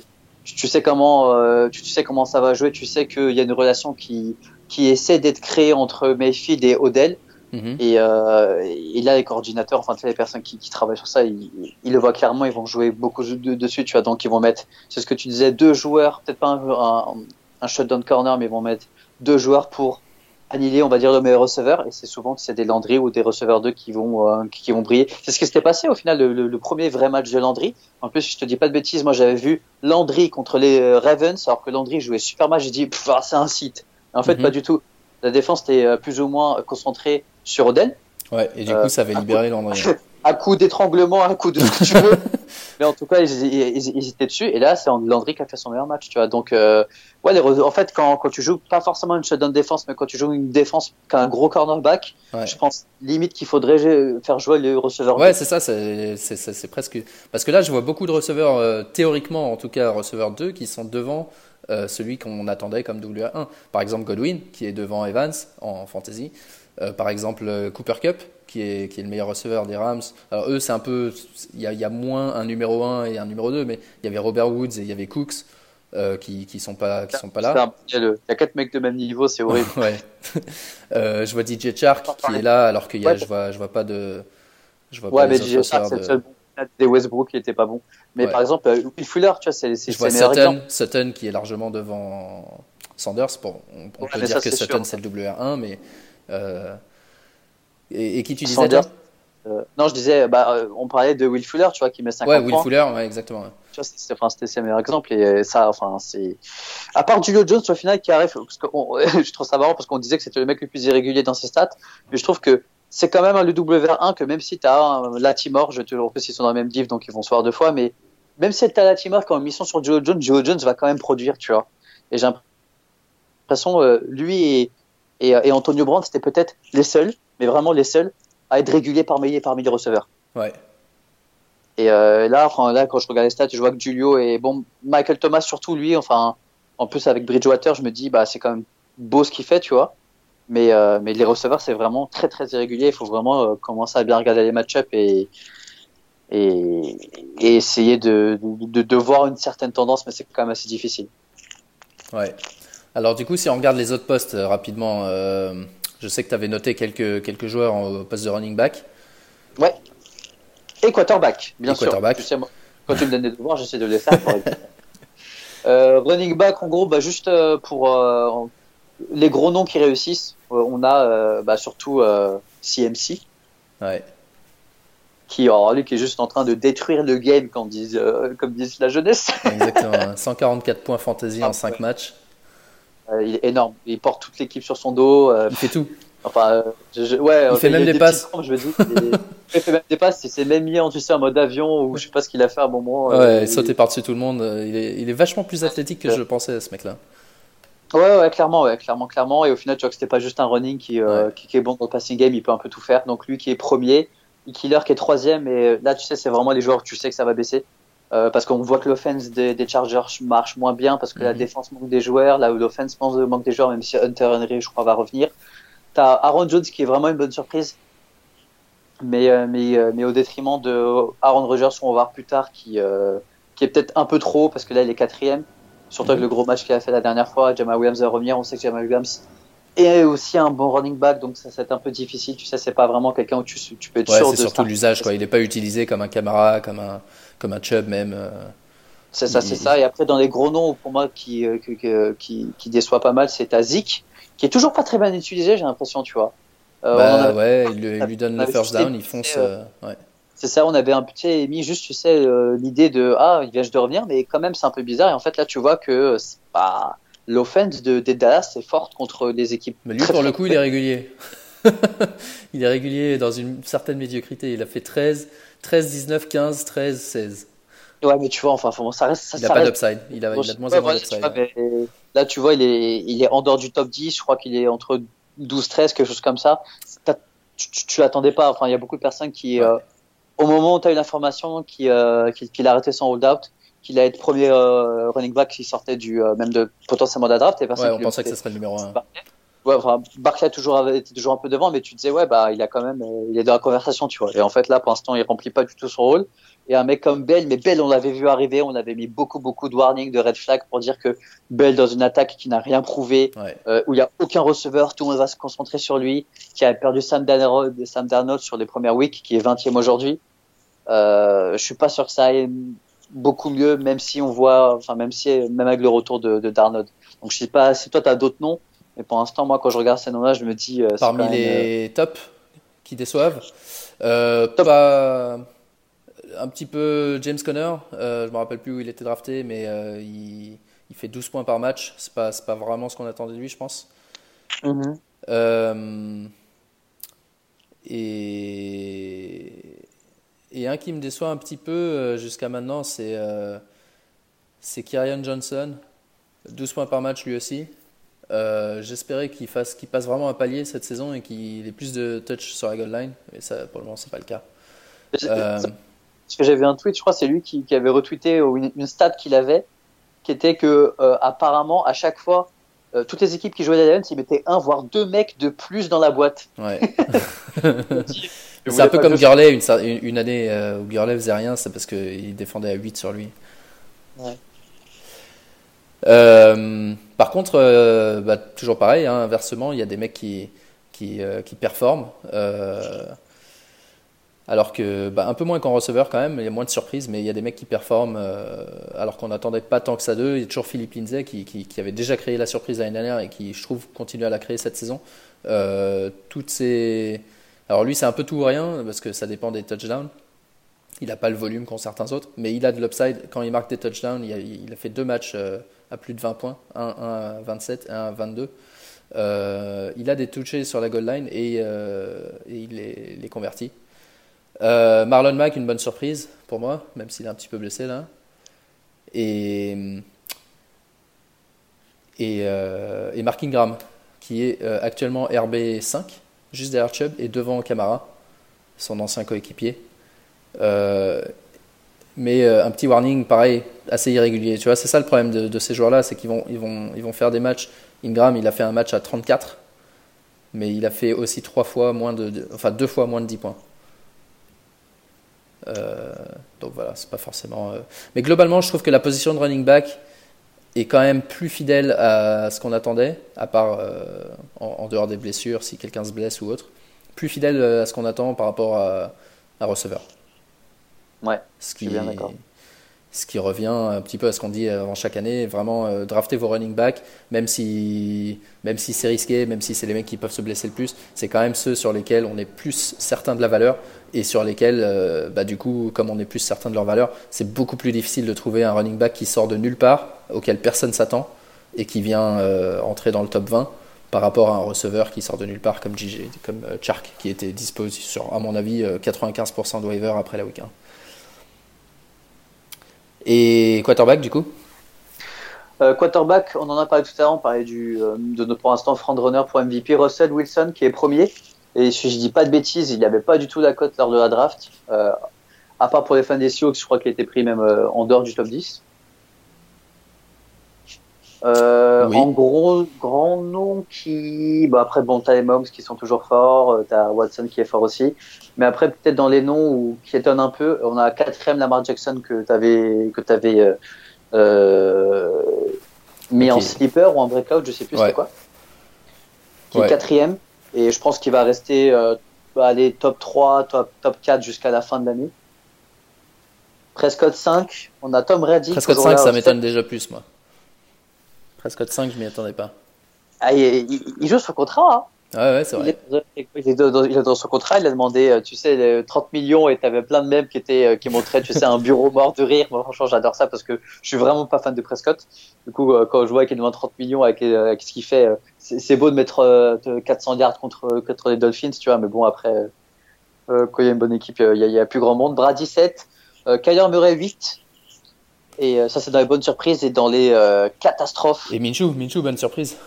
S2: tu sais comment, tu, sais comment ça va jouer. Tu sais qu'il y a une relation qui qui essaie d'être créée entre Mayfield et Odell Mhm. Et, euh, et, là, les coordinateurs, enfin, les personnes qui, qui, travaillent sur ça, ils, ils, le voient clairement, ils vont jouer beaucoup de, dessus, tu vois. Donc, ils vont mettre, c'est ce que tu disais, deux joueurs, peut-être pas un, un, shutdown corner, mais ils vont mettre deux joueurs pour annihiler, on va dire, le meilleur receveur. Et c'est souvent c'est des Landry ou des receveurs 2 qui vont, euh, qui, vont briller. C'est ce qui s'était passé au final, le, le, premier vrai match de Landry. En plus, je te dis pas de bêtises, moi j'avais vu Landry contre les euh, Ravens, alors que Landry jouait super mal. J'ai dit, ah, c'est un site. En fait, mhm. pas du tout. La défense était plus ou moins concentrée sur Odell.
S1: Ouais, et du coup, ça avait euh, libéré Landry.
S2: à coup d'étranglement, à coup de ce que tu veux. Mais en tout cas, ils, ils, étaient dessus. Et là, c'est Landry qui a fait son meilleur match, tu vois. Donc, euh, ouais, les, en fait, quand, quand tu joues pas forcément une shutdown défense, mais quand tu joues une défense qu'un gros cornerback, je pense limite qu'il faudrait faire jouer les receveurs.
S1: Ouais, c'est ça, c'est presque. Parce que là, je vois beaucoup de receveurs, euh, théoriquement, en tout cas, receveurs 2, qui sont devant euh, celui qu'on attendait comme WA1. Par exemple, Godwin, qui est devant Evans en fantasy. Euh, par exemple, euh, Cooper Cup, qui est, qui est le meilleur receveur des Rams. Alors eux, c'est un peu, il y, a, moins un numéro 1 et un numéro 2, mais il y avait Robert Woods et il y avait Cooks. Euh, qui qui sont pas qui sont pas là.
S2: Il y, a quatre mecs de même niveau, c'est horrible.
S1: ouais. je vois DJ Chark qui est là alors qu'il y a je vois je vois pas de
S2: je vois ouais, pas mais DJ Chark c'est le seul des Westbrook qui était pas bon. Mais par exemple, Will Fuller, tu vois, c'est c'est
S1: Sutton, Sutton qui est largement devant Sanders. Bon, on, peut dire que Sutton c'est le WR1, mais et, qui tu disais
S2: euh, non, je disais, bah, euh, on parlait de Will Fuller, tu vois, qui met 50
S1: points. Ouais, Will Fuller, ouais, exactement.
S2: Tu vois, c'était, enfin, ses meilleurs exemples. Et ça, enfin, c'est. À part Julio Jones, au final, qui arrive, parce que je trouve ça marrant parce qu'on disait que c'était le mec le plus irrégulier dans ses stats. Mais je trouve que c'est quand même un WR1 que même si tu as un Latimore, je te le reprécise, ils sont dans le même div, donc ils vont se voir deux fois, mais même si tu as Latimore quand mission sur Julio Jones, Julio Jones va quand même produire, tu vois. Et j'ai l'impression, euh, lui et, et, et Antonio Brown, c'était peut-être les seuls, mais vraiment les seuls à être régulier parmi, parmi les receveurs.
S1: Ouais.
S2: Et euh, là, enfin, là, quand je regarde les stats, je vois que Julio et bon, Michael Thomas surtout lui, enfin, en plus avec Bridgewater, je me dis, bah, c'est quand même beau ce qu'il fait, tu vois. Mais, euh, mais les receveurs, c'est vraiment très très irrégulier. Il faut vraiment euh, commencer à bien regarder les match-ups et, et, et, essayer de, de, de, voir une certaine tendance, mais c'est quand même assez difficile.
S1: Ouais. Alors du coup, si on regarde les autres postes rapidement, je sais que tu avais noté quelques, quelques joueurs en poste de running back.
S2: Ouais. Et quarterback, bien sûr. quand tu me donnes des devoirs, j'essaie de les faire. euh, running back, en gros, bah, juste euh, pour euh, les gros noms qui réussissent, euh, on a bah, surtout CMC.
S1: Ouais.
S2: Qui, lui, qui est juste en train de détruire le game, comme disent, comme disent la jeunesse.
S1: Exactement. 144 points fantasy en 5 matchs.
S2: Euh, il est énorme. Il porte toute l'équipe sur son dos.
S1: Euh, il fait tout.
S2: Enfin,
S1: je,
S2: ouais,
S1: il fait même des, passes.
S2: je dire, il, fait même des passes. Il s'est même mis en, tu sais, en mode avion ou je sais pas ce qu'il a fait à un moment.
S1: Ouais, euh, sauter par-dessus tout le monde. Il est, il est vachement plus athlétique que je pensais, ce mec-là.
S2: Ouais, ouais, clairement, ouais, clairement, clairement. Et au final, tu vois que c'était pas juste un running qui, qui, est bon dans le passing game, il peut un peu tout faire. Donc lui qui est premier, Killer qui est troisième, et là, tu sais, c'est vraiment les joueurs, tu sais que ça va baisser. Euh, parce qu'on voit que l'offense des, des, Chargers marche moins bien parce que la mhm. défense manque des joueurs, là où l'offense manque des joueurs, même si Hunter Henry, je crois, va revenir. T'as Aaron Jones qui est vraiment une bonne surprise, mais, euh, mais, euh, mais au détriment de Aaron Rodgers, on va voir plus tard, qui, qui est peut-être un peu trop parce que là, il est quatrième. Surtout avec mhm. le gros match qu'il a fait la dernière fois, Jamal Williams va revenir. On sait que Jamal Williams est aussi un bon running back, donc ça c'est un peu difficile. Tu sais, c'est pas vraiment quelqu'un où tu, tu peux être
S1: ouais,
S2: sûr
S1: de. C'est surtout l'usage, quoi. Il n'est pas utilisé comme un camarade, comme un comme un Chubb même. Euh,
S2: c'est ça, c'est ça. Et après, dans les gros noms pour moi qui, euh, qui, qui, déçoit pas mal, c'est Azik, qui est toujours pas très bien utilisé, j'ai l'impression, tu vois.
S1: Euh, bah, ouais, il, lui donne le first down, il fonce. ouais.
S2: C'est ça, on avait un petit mis juste, tu sais, l'idée de ah, il vient juste de revenir, mais quand même, c'est un peu bizarre. Et en fait, là, tu vois que c'est pas l'offense de, des Dallas c'est forte contre des équipes.
S1: Mais lui, pour le coup, il est régulier. il est régulier dans une certaine médiocrité. Il a fait 13, 13, 19, 15, 13, 16.
S2: Ouais, mais tu vois, enfin, ça reste. Ça,
S1: il n'a pas d'upside. Il, a, il a de moins en moins d'upside.
S2: Là, tu vois, il est, il est en dehors du top 10. Je crois qu'il est entre 12, 13, quelque chose comme ça. Tu, tu, l'attendais pas. Enfin, il y a beaucoup de personnes qui, euh, au moment où tu as eu l'information qu'il euh, a arrêté son hold-out, qu'il allait être premier euh, running back qui sortait du, même de potentiellement de la draft,
S1: ouais, on pensait que ce serait le numéro 1
S2: ouais, enfin, Barclay toujours été toujours un peu devant, mais tu disais ouais bah il a quand même euh, il est dans la conversation, tu vois. Et en fait là pour l'instant il remplit pas du tout son rôle. Et un mec comme Bell, mais Bell on l'avait vu arriver, on avait mis beaucoup beaucoup de warning, de red flag pour dire que Bell dans une attaque qui n'a rien prouvé, euh, où il y a aucun receveur, tout le monde va se concentrer sur lui, qui a perdu Sam Darnold, Sam Darnold sur les premières weeks, qui est 20e aujourd'hui. Euh, je suis pas sûr que ça aille beaucoup mieux, même si on voit, enfin même si même avec le retour de, de Darnold. Donc je sais pas si toi tu as d'autres noms? Mais pour l'instant, moi, quand je regarde ces noms-là, je me dis. Euh,
S1: Parmi les euh, tops qui déçoivent, euh, top. un petit peu James Conner. je me rappelle plus où il était drafté, mais il, il, fait 12 points par match. C'est pas, pas vraiment ce qu'on attendait de lui, je pense.
S2: Mm-hmm.
S1: et, et un qui me déçoit un petit peu jusqu'à maintenant, c'est c'est Kyrian Johnson. 12 points par match lui aussi. Euh, j'espérais qu'il fasse, qu'il passe vraiment un palier cette saison et qu'il ait plus de touch sur la goal line, mais ça, pour le moment, c'est pas le cas.
S2: Euh... Parce que j'avais un tweet, je crois, c'est lui qui, qui, avait retweeté une, une stat qu'il avait, qui était que euh, apparemment à chaque fois, euh, toutes les équipes qui jouaient les Lions, ils mettaient un voire deux mecs de plus dans la boîte.
S1: Ouais. c'est un peu comme Gurley une, une, année où Gurley faisait rien, c'est parce qu'il défendait à 8 sur lui.
S2: Ouais.
S1: Euh, par contre, euh, bah, toujours pareil, hein, inversement, il y a des mecs qui, qui, euh, performent. Alors que, bah, un peu moins qu'en receveur quand même, il y a moins de surprises, mais il y a des mecs qui performent alors qu'on n'attendait pas tant que ça d'eux. Il y a toujours Philippe Lindsay qui, qui, avait déjà créé la surprise l'année dernière et qui, je trouve, continue à la créer cette saison. toutes ces. Alors lui, c'est un peu tout ou rien parce que ça dépend des touchdowns. Il n'a pas le volume qu'ont certains autres, mais il a de l'upside. Quand il marque des touchdowns, il a fait deux matchs à plus de 20 points, un, à 27 et un à 22. Euh, il a des touchés sur la goal line et, euh, il les, les convertit. Euh, Marlon Mack, une bonne surprise pour moi, même s'il est un petit peu blessé là. Et, et, et Mark Ingram, qui est actuellement RB5, juste derrière Chubb, et devant Camara, son ancien coéquipier. Mais un petit warning, pareil, assez irrégulier. Tu vois, c'est ça le problème de, ces joueurs-là, c'est qu'ils vont, ils vont, ils vont faire des matchs. Ingram, il a fait un match à 34, mais il a fait aussi trois fois moins de, enfin deux fois moins de 10 points. Euh, donc voilà, c'est pas forcément. Euh, mais globalement, je trouve que la position de running back est quand même plus fidèle à ce qu'on attendait, à part euh, en, dehors des blessures, si quelqu'un se blesse ou autre, plus fidèle à ce qu'on attend par rapport à, à receveur.
S2: Ouais, ce qui, bien d'accord
S1: ce qui revient un petit peu à ce qu'on dit avant chaque année, vraiment euh, drafter vos running backs, même si, même si c'est risqué, même si c'est les mecs qui peuvent se blesser le plus, c'est quand même ceux sur lesquels on est plus certain de la valeur et sur lesquels, euh, bah, du coup, comme on est plus certain de leur valeur, c'est beaucoup plus difficile de trouver un running back qui sort de nulle part, auquel personne s'attend et qui vient euh, entrer dans le top 20 par rapport à un receveur qui sort de nulle part comme JJ, comme Chark, qui était disposé sur, à mon avis, 95% de waiver après la week 1. Et quarterback, du coup
S2: euh, quarterback, on en a parlé tout à l'heure, on parlait euh, de notre pour l'instant runner pour MVP, Russell Wilson qui est premier. Et si je dis pas de bêtises, il n'y avait pas du tout la cote lors de la draft. Euh, à part pour les fans des Sioux, je crois qu'il été pris même en dehors du top 10. Euh, En gros, grand nom qui. Bah après, bon, t'as les Moms qui sont toujours forts, euh, t'as Watson qui est fort aussi. Mais après, peut-être dans les noms où, qui étonnent un peu, on a quatrième Lamar Jackson que t'avais que t'avais euh, euh, mis en sleeper ou en breakout, je sais plus c'est quoi. Qui est quatrième. Et je pense qu'il va rester euh, aller top 3, top, top 4 jusqu'à la fin de l'année. Prescott 5, on a Tom Reddick.
S1: Prescott 5, ça m'étonne déjà plus, moi. Prescott 5, je m'y attendais pas.
S2: Ah, il, joue sur contrat. Hein.
S1: Ouais, ouais, c'est vrai.
S2: Il est, dans, son contrat, il a demandé, euh, tu sais, 30 millions et tu avais plein de mèmes qui, étaient, euh, qui montraient, tu sais, un bureau mort de rire. Moi, franchement, j'adore ça parce que je suis vraiment pas fan de Prescott. Du coup, euh, quand je vois qu'il demande 30 millions avec, ce qu'il fait, c'est beau de mettre 400 yards contre, contre les Dolphins, tu vois, mais bon, après, quand il y a une bonne équipe, il y, a plus grand monde. Brady 7, Kyler Murray 8, et euh, ça, c'est dans les bonnes surprises et dans les euh, catastrophes.
S1: Et Minchou, Minchou, bonne surprise.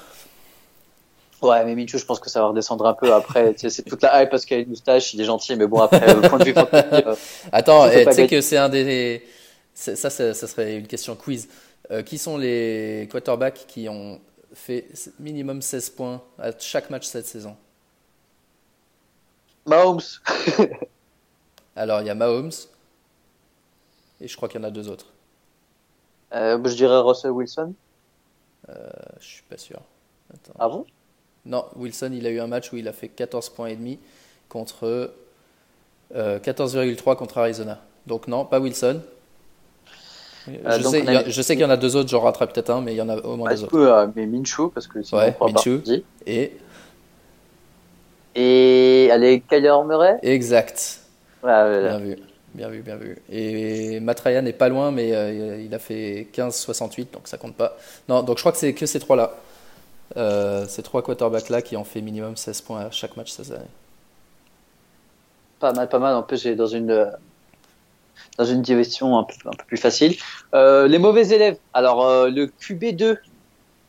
S2: Ouais, mais Minchou, je pense que ça va redescendre un peu après. c'est toute la hype parce qu'il a une moustache, il est gentil, mais bon, après, le point de vue euh,
S1: Attends, tu sais que c'est un des. Ça, ça, ça, serait une question quiz. qui sont les quarterbacks qui ont fait minimum 16 points à chaque match cette saison?
S2: Mahomes.
S1: Alors, il y a Mahomes. Et je crois qu'il y en a deux autres.
S2: Euh, je dirais Russell Wilson.
S1: Euh, je suis pas sûr.
S2: Attends. Ah bon?
S1: Non, Wilson, il a eu un match où il a fait 14 points et demi contre 14,3 euh, contre Arizona. Donc non, pas Wilson. Je, sais, je, sais, qu'il y en a deux autres, j'en rattrape peut-être un, mais il y en a au moins deux autres.
S2: mais Minshew, parce que sinon
S1: ouais, Minshew. Et
S2: Et allez, Kyler Murray?
S1: Exact.
S2: Ouais, ouais,
S1: Bien vu. Bien vu, bien vu. Et Matraya n'est pas loin, mais euh, il a fait 15-68, donc ça compte pas. Non, donc je crois que c'est que ces trois-là. Euh, ces trois quarterbacks-là qui ont fait minimum 16 points à chaque match cette année.
S2: Pas mal, pas mal. En plus, j'ai dans une, dans une un peu, plus facile. Euh, les mauvais élèves. Alors, le QB2,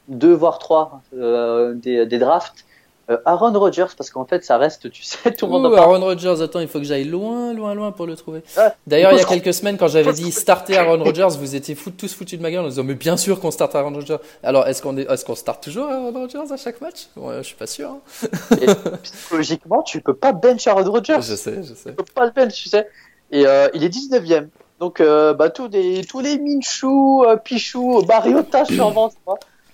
S2: 2 voire 3 des, des drafts. Euh, Aaron Rodgers, parce qu'en fait, ça reste, tu sais, tout le monde
S1: en parle. Aaron Rodgers, attends, il faut que j'aille loin, loin, loin pour le trouver. D'ailleurs, il y a quelques semaines, quand j'avais dit starter Aaron Rodgers, vous étiez tous foutus de ma gueule en disant, mais bien sûr qu'on starte Aaron Rodgers. Alors, est-ce qu'on est, est qu'on starte toujours Aaron Rodgers à chaque match? Ouais, Je suis pas sûr. Hein.
S2: psychologiquement, tu peux pas bench Aaron Rodgers.
S1: Je sais, je sais.
S2: Tu peux pas le bench, tu sais. Et euh, il est 19ème. Donc, euh, bah, tous, des, tous les Minchou, euh, Pichou, sur vente,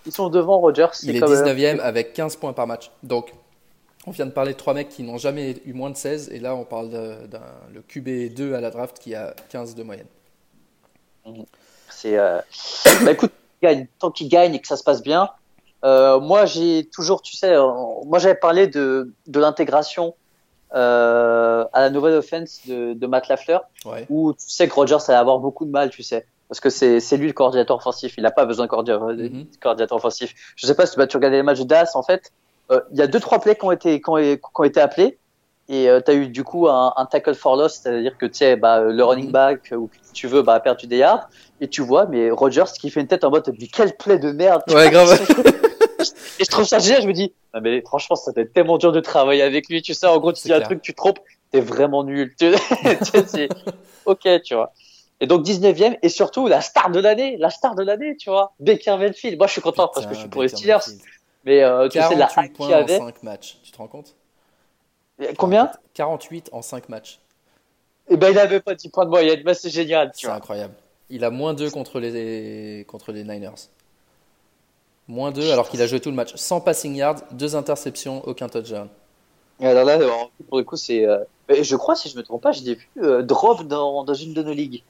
S2: ils sont devant Rodgers.
S1: Il est 19ème avec 15 points par match. Donc, On vient de parler de trois mecs qui n'ont jamais eu moins de 16, et là on parle d'un le QB2 à la draft qui a 15 de moyenne.
S2: C'est, euh... bah, écoute, tant qu'il gagne et que ça se passe bien, euh, moi j'ai toujours, tu sais, euh, moi j'avais parlé de, de l'intégration euh, à la nouvelle offense de, de Matt Lafleur,
S1: ouais.
S2: où tu sais que Rogers allait avoir beaucoup de mal, tu sais. Parce que c'est, lui le coordinateur offensif, il n'a pas besoin de coordinateur, mm -hmm. coordinateur offensif. Je sais pas si tu vas tu regarder les matchs de Dallas, en fait, euh, il y a deux trois plays qui ont été qui ont, qui ont été appelés et euh, tu as eu du coup un, un tackle for loss, c'est-à-dire que tu sais bah, le running back ou qui tu veux bah, a perdu des yards et tu vois mais Rogers qui fait une tête en mode mais quel play de merde.
S1: Ouais grave.
S2: et je trouve ça génial, je me dis non, mais franchement ça être tellement dur de travailler avec lui, tu sais en gros tu dis un truc tu trompes, t'es vraiment nul. Tu sais, OK, tu vois. Et donc 19e et surtout la star de l'année, la star de l'année, tu vois, Baker Mayfield. Moi je suis content Putain, parce que je suis pour les Steelers. Mais euh, tu sais, la
S1: hype qu'il avait. en 5 matchs, tu te rends compte?
S2: Combien?
S1: 48 en 5 matchs.
S2: Et ben il avait pas 10 points de moyenne, bah, c'est génial.
S1: C'est incroyable. Il a moins 2 contre les, contre les Niners. Moins 2 alors qu'il a joué tout le match. Sans passing yard, 2 interceptions, aucun touchdown.
S2: Alors là, pour le coup, c'est. Euh... Je crois, si je me trompe pas, j'ai vu euh, drop dans, dans une de nos ligues.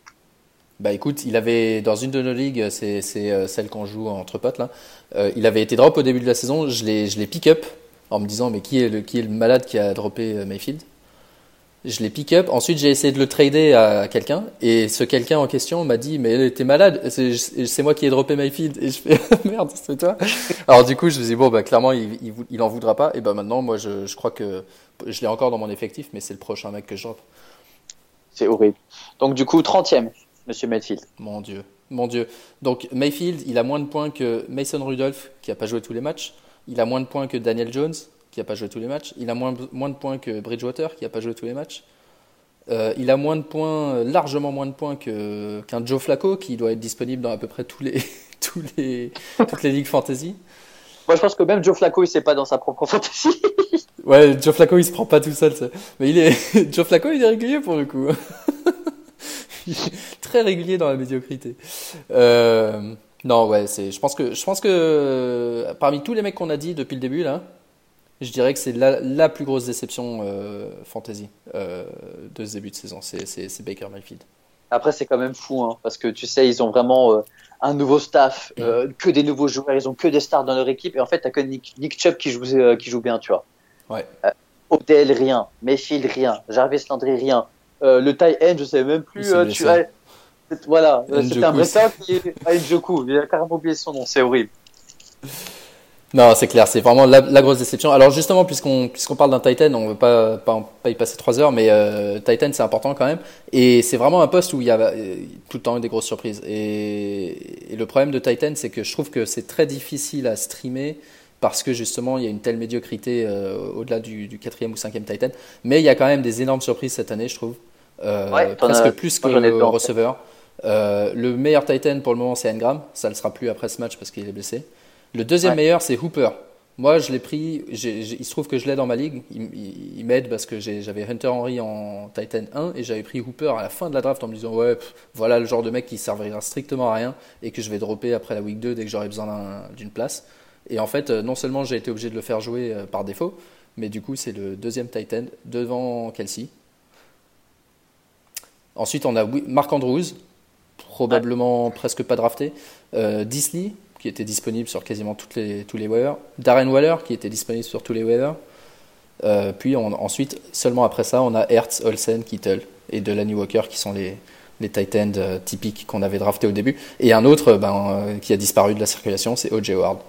S1: Bah écoute, il avait dans une de nos ligues, c'est euh, celle qu'on joue entre potes là. Euh, il avait été drop au début de la saison. Je l'ai je l'ai pick up en me disant mais qui est le qui est le malade qui a droppé euh, Mayfield? Je l'ai pick up. Ensuite j'ai essayé de le trader à quelqu'un et ce quelqu'un en question m'a dit mais t'es malade. C'est moi qui ai droppé Mayfield et je fais merde c'est toi. Alors du coup je me dis bon bah clairement il, il, en voudra pas et bah maintenant moi je, je crois que je l'ai encore dans mon effectif mais c'est le prochain mec que je drop.
S2: C'est horrible. Donc du coup 30e. Monsieur Mayfield.
S1: Mon Dieu, mon Dieu. Donc Mayfield, il a moins de points que Mason Rudolph, qui n'a pas joué tous les matchs. Il a moins de points que Daniel Jones, qui n'a pas joué tous les matchs. Il a moins, moins de points que Bridgewater, qui n'a pas joué tous les matchs. Euh, il a moins de points, largement moins de points que, qu'un Joe Flacco, qui doit être disponible dans à peu près tous les, tous les, toutes les ligues fantasy.
S2: Moi, je pense que même Joe Flacco, il sait pas dans sa propre fantasy.
S1: ouais, Joe Flacco, il se prend pas tout seul. Ça. Mais il est, Joe Flacco, il est régulier pour le coup très régulier dans la médiocrité. Euh, non, ouais, c'est. Je pense que je pense que parmi tous les mecs qu'on a dit depuis le début là, je dirais que c'est la, la, plus grosse déception euh, fantasy euh, de ce début de saison. C'est Baker Mayfield.
S2: Après, c'est quand même fou, hein, parce que tu sais, ils ont vraiment euh, un nouveau staff, euh, que des nouveaux joueurs, ils ont que des stars dans leur équipe, et en fait, t'as que Nick, Nick Chubb qui joue, qui joue bien, tu vois.
S1: Ouais.
S2: Odell, rien. Mayfield, rien. Jarvis Landry, rien. Euh, le tie end, je sais même plus. Euh, tu as... Voilà, c'était un vrai top qui est Njoku. Il a carrément oublié son nom, c'est horrible.
S1: Non, c'est clair, c'est vraiment la, la, grosse déception. Alors justement, puisqu'on puisqu'on parle d'un Titan, on ne veut pas, pas, pas, y passer trois heures, mais euh, Titan c'est important quand même. Et c'est vraiment un poste où il y a euh, tout le temps des grosses surprises. Et, et le problème de Titan, c'est que je trouve que c'est très difficile à streamer parce que justement il y a une telle médiocrité euh, au-delà du, du, quatrième ou cinquième Titan. Mais il y a quand même des énormes surprises cette année, je trouve. Euh,
S2: ouais,
S1: presque plus que le receveur. Euh, le meilleur Titan pour le moment c'est Engram, ça ne le sera plus après ce match parce qu'il est blessé. Le deuxième ouais. meilleur c'est Hooper. Moi je l'ai pris, il se trouve que je l'ai dans ma ligue, il, il, il m'aide parce que j'avais Hunter Henry en Titan 1 et j'avais pris Hooper à la fin de la draft en me disant ouais pff, voilà le genre de mec qui servira strictement à rien et que je vais dropper après la week 2 dès que j'aurai besoin d'une place. Et en fait, non seulement j'ai été obligé de le faire jouer par défaut, mais du coup, c'est le deuxième Titan devant Kelsey. Ensuite, on a Mark Andrews, probablement ouais. presque pas drafté. Euh, Disley, qui était disponible sur quasiment toutes les, tous les waivers. Darren Waller, qui était disponible sur tous les waivers. Euh, puis on, ensuite, seulement après ça, on a Hertz, Olsen, Kittle et Delaney Walker, qui sont les, les tight ends euh, typiques qu'on avait drafté au début. Et un autre ben, qui a disparu de la circulation, c'est O.J. Howard.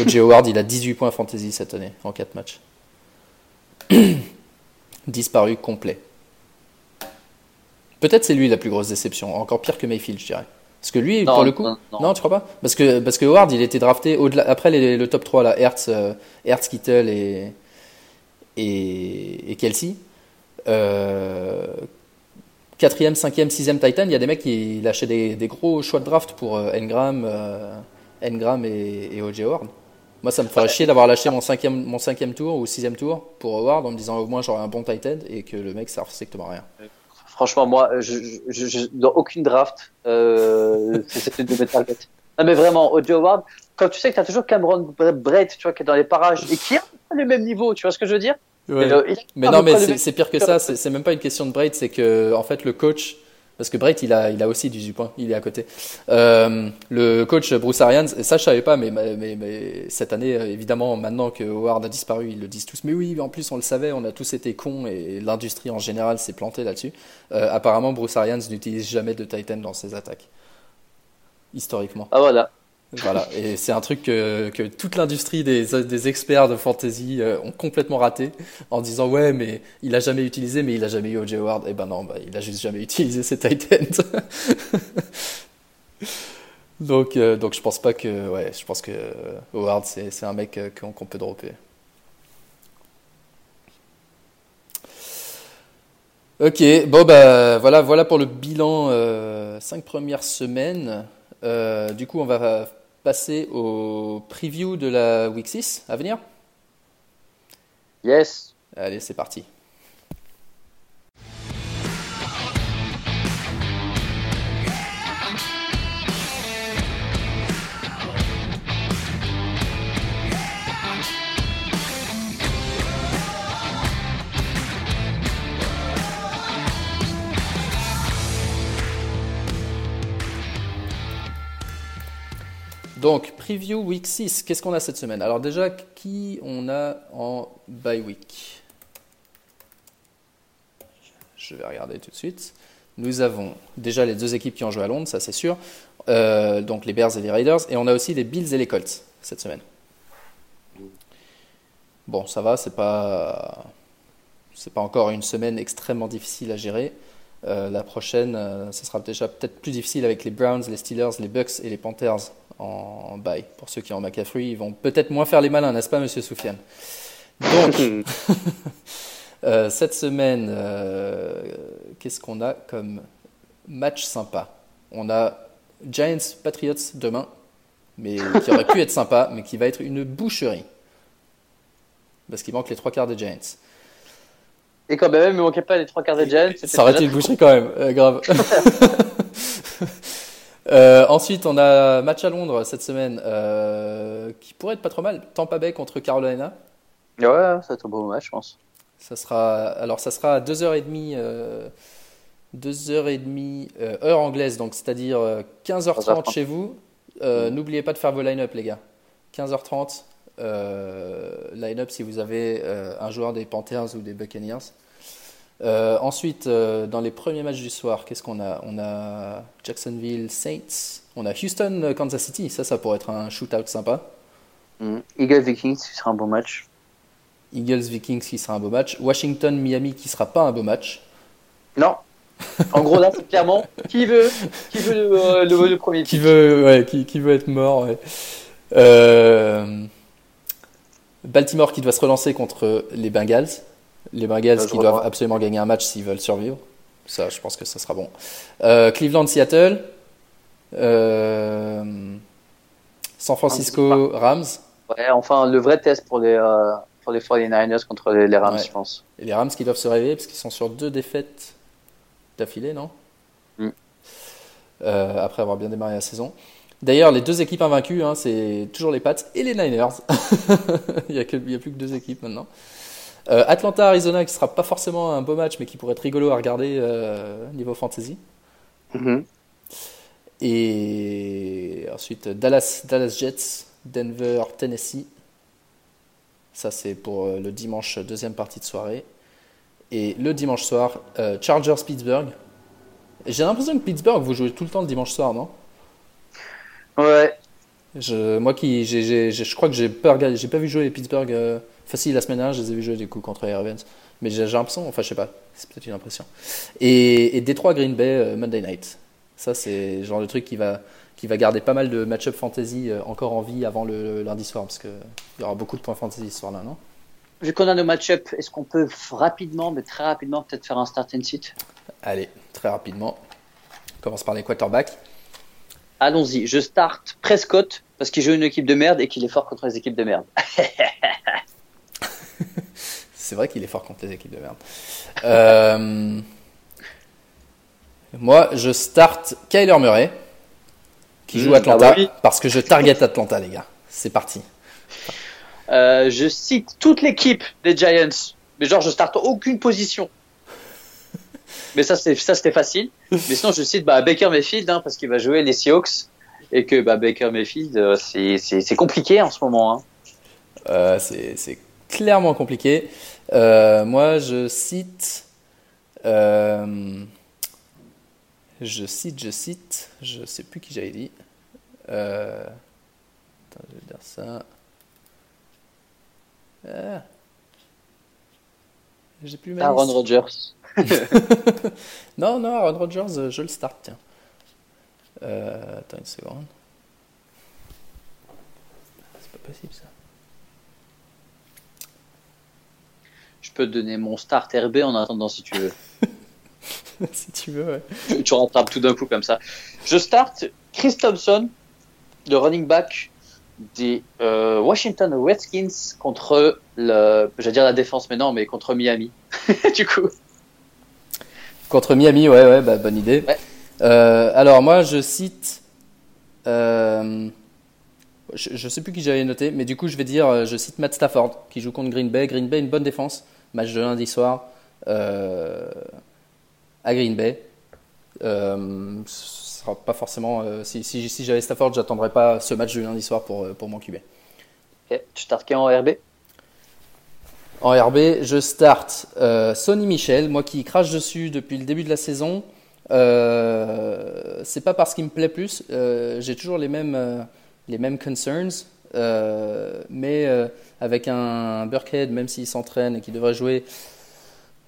S1: O.J. Howard, il a 18 points fantasy cette année en 4 matchs. Disparu complet. Peut-être c'est lui la plus grosse déception, encore pire que Mayfield, je dirais. Parce que lui,
S2: non,
S1: pour le coup,
S2: non, non.
S1: non, tu crois pas? Parce que parce que Howard, il était drafté au-delà après les, le top 3 là, Hertz, euh, Hertz, Kittle et et, et Kelsey. Euh, quatrième, cinquième, sixième Titan, il y a des mecs qui lâchaient des, des gros choix de draft pour euh, Engram, euh, Engram et, et O.J. Howard. Moi, ça me ferait chier d'avoir lâché mon cinquième, mon cinquième tour ou sixième tour pour Howard en me disant au moins j'aurai un bon Titan et que le mec ça strictement rien.
S2: Franchement, moi, je, je, je, dans aucune draft, euh, c'est une de mes targets. Non, mais vraiment, O.J. Howard, quand tu sais que tu as toujours Cameron Brett, tu vois, qui est dans les parages et qui a le même niveau, tu vois ce que je veux dire?
S1: Mais, non, mais c'est pire que ça. C'est même pas une question de Braid, c'est que en fait le coach, parce que Braid il a, il a aussi 18 points, il est à côté. Euh, le coach Bruce Arians, ça je savais pas, mais, mais, mais, cette année évidemment maintenant que Howard a disparu, ils le disent tous. Mais oui, en plus on le savait, on a tous été cons et l'industrie en général s'est plantée là-dessus. Euh, apparemment Bruce Arians n'utilise jamais de Titan dans ses attaques, historiquement.
S2: Ah voilà.
S1: Voilà, et c'est un truc que, toute l'industrie des, experts de fantasy euh, ont complètement raté en disant ouais mais il a jamais utilisé mais il a jamais eu O.J. Howard. Et eh ben non, bah, il a juste jamais utilisé ses Titans. donc euh, donc je pense pas que ouais, je pense que Howard c'est un mec euh, qu'on peut dropper. Ok, bon bah voilà voilà pour le bilan 5 premières semaines. du coup, on va passer au preview de la Week 6 à venir?
S2: Yes.
S1: Allez, c'est parti. Donc, preview week 6, qu'est-ce qu'on a cette semaine? Alors déjà, qui on a en bye week? Je vais regarder tout de suite. Nous avons déjà les deux équipes qui ont joué à Londres, ça c'est sûr. Euh, donc les Bears et les Raiders. Et on a aussi les Bills et les Colts cette semaine. Bon, ça va, c'est pas, c'est pas encore une semaine extrêmement difficile à gérer. Euh, la prochaine, euh, ce sera déjà peut-être plus difficile avec les Browns, les Steelers, les Bucks et les Panthers en bail. Pour ceux qui ont McCaffrey, ils vont peut-être moins faire les malins, n'est-ce pas, monsieur Soufiane? Donc, euh, cette semaine, euh, qu'est-ce qu'on a comme match sympa? On a Giants Patriots demain, mais qui aurait pu être sympa, mais qui va être une boucherie. Parce qu'il manque les trois quarts des Giants.
S2: Et quand même, il ne manquait pas les trois quarts des Giants.
S1: Ça aurait été une boucherie quand même, euh, grave. Euh, ensuite, on a match à Londres cette semaine euh, qui pourrait être pas trop mal. Tampa Bay contre Carolina.
S2: Ouais, ça va être un beau match, je pense.
S1: Ça sera, alors, ça sera à 2h30, euh, 2h30 euh, heure anglaise, donc c'est-à-dire 15h30 chez vous. Mm. N'oubliez pas de faire vos line-up, les gars. 15h30, line-up si vous avez un joueur des Panthers ou des Buccaneers. Euh, ensuite, euh, dans les premiers matchs du soir, qu'est-ce qu'on a On a Jacksonville Saints, on a Houston euh, Kansas City. Ça, ça pourrait être un shootout sympa.
S2: Mm. Eagles Vikings qui sera un beau match.
S1: Eagles Vikings qui sera un beau match. Washington Miami qui sera pas un beau match.
S2: Non. En gros, là, c'est clairement qui veut, qui veut le, premier.
S1: Qui veut, ouais, qui, qui, veut être mort. Baltimore qui doit se relancer contre les Bengals. Les Bengals qui doivent absolument gagner un match s'ils veulent survivre. Ça, je pense que ça sera bon. Euh, Cleveland, Seattle. Euh, San Francisco, Rams.
S2: Ouais, enfin, le vrai test pour les, euh, pour les 49ers contre les, Rams, je pense.
S1: Et les Rams qui doivent se réveiller parce qu'ils sont sur deux défaites d'affilée, non? Mm. Après avoir bien démarré la saison. D'ailleurs, les deux équipes invaincues, hein, c'est toujours les Pats et les Niners. il n'y a, a, plus que deux équipes maintenant. Euh, Atlanta-Arizona qui sera pas forcément un beau match mais qui pourrait être rigolo à regarder euh, niveau fantasy. Mm-hmm. Et ensuite Dallas, Dallas Jets, Denver, Tennessee. Ça c'est pour euh, le dimanche deuxième partie de soirée. Et le dimanche soir, Chargers Pittsburgh. J'ai l'impression que Pittsburgh vous jouez tout le temps le dimanche soir, non?
S2: Ouais.
S1: Je, moi qui, je crois que j'ai pas, j'ai pas vu jouer les Pittsburgh facile la semaine dernière, je les ai vus jouer du coup contre les Ravens. Mais j'ai l'impression, enfin je sais pas, c'est peut-être une impression. Et, et Détroit Green Bay euh, Monday Night. Ça c'est le genre de truc qui va, qui va garder pas mal de match-up fantasy euh, encore en vie avant le, lundi soir, parce qu'il y aura beaucoup de points fantasy ce soir-là, non?
S2: Vu qu'on a nos match-up, est-ce qu'on peut rapidement, mais très rapidement, peut-être faire un start and sit?
S1: Allez, très rapidement. On commence par les quarterbacks.
S2: Allons-y, je start Prescott parce qu'il joue une équipe de merde et qu'il est fort contre les équipes de merde.
S1: C'est vrai qu'il est fort contre les équipes de merde. Euh, moi, je start Kyler Murray, qui joue mmh, Atlanta, ah bah parce que je target Atlanta, les gars. C'est parti.
S2: Euh, je cite toute l'équipe des Giants, mais genre je starte aucune position. Mais ça c'est ça c'était facile. Mais sinon je cite bah, Baker Mayfield hein, parce qu'il va jouer les Seahawks et que bah, Baker Mayfield euh, c'est compliqué en ce moment. Hein.
S1: Euh, c'est clairement compliqué. Euh, moi je cite euh, je cite, je cite, je sais plus qui j'avais dit. Attends, je vais dire ça. Ah.
S2: J'ai plus Aaron Rodgers.
S1: non, non, Aaron Rodgers, je le start, tiens. Euh, attends une seconde. C'est pas possible ça.
S2: Je peux te donner mon start RB en attendant si tu veux.
S1: si tu veux, ouais.
S2: Tu, tu rattrapes tout d'un coup comme ça. Je start Chris Thompson, le running back des euh, Washington Redskins contre le, j'allais dire la défense, mais non, mais contre Miami. du coup.
S1: Contre Miami, ouais, ouais, bah, bonne idée. Euh, alors moi, je cite. Euh, je, je, sais plus qui j'avais noté, mais du coup, je vais dire, je cite Matt Stafford qui joue contre Green Bay. Green Bay, une bonne défense. Match de lundi soir à Green Bay. Euh, ce sera pas forcément. Euh, si, si, si j'avais Stafford, j'attendrais pas ce match du lundi soir pour, euh, pour m'occuper.
S2: Ok, tu startes en RB
S1: En RB, je starte euh, Sonny Michel, moi qui crache dessus depuis le début de la saison. Euh, c'est pas parce qu'il me plaît plus, j'ai toujours les mêmes, les mêmes concerns, mais avec un Burkhead, même s'il s'entraîne et qu'il devrait jouer,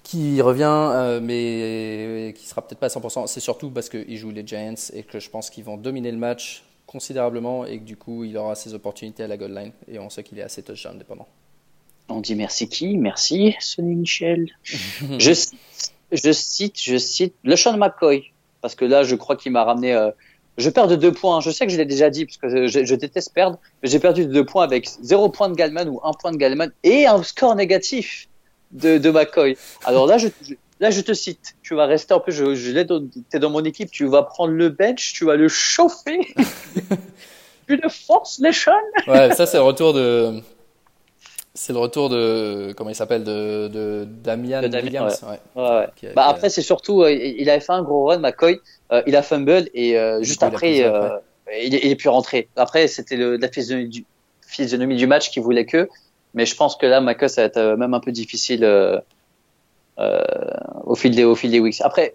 S1: qui revient, euh, mais qui sera peut-être pas à 100%. C'est surtout parce qu'il joue les Giants et que je pense qu'ils vont dominer le match considérablement et que du coup, il aura ses opportunités à la goal line et on sait qu'il est assez touchdown dépendant.
S2: On dit merci qui? Merci Sonny Michel. je, cite, je cite, je cite le Sean McCoy parce que là, je crois qu'il m'a ramené. Euh, je perds de deux points. Je sais que je l'ai déjà dit parce que je, je déteste perdre, mais j'ai perdu de deux points avec zéro point de Galman ou un point de Galman et un score négatif de, de McCoy. Alors là, je, là, je te cite. Tu vas rester un peu, je, je es dans mon équipe, tu vas prendre le bench, tu vas le chauffer. Une force, les
S1: Ouais, ça, c'est le retour de. C'est le retour de. Comment il s'appelle De, de Damian, Williams.
S2: Ouais. Ouais. Ouais, bah, après, c'est surtout. Euh, il avait fait un gros run, McCoy. Euh, il a fumble et euh, juste après, il, euh, il, est, pu rentrer. Après, c'était la physionomie du, physionomie du match qui voulait que. Mais je pense que là, Macos, ça va être même un peu difficile au, fil des, au fil des weeks. Après,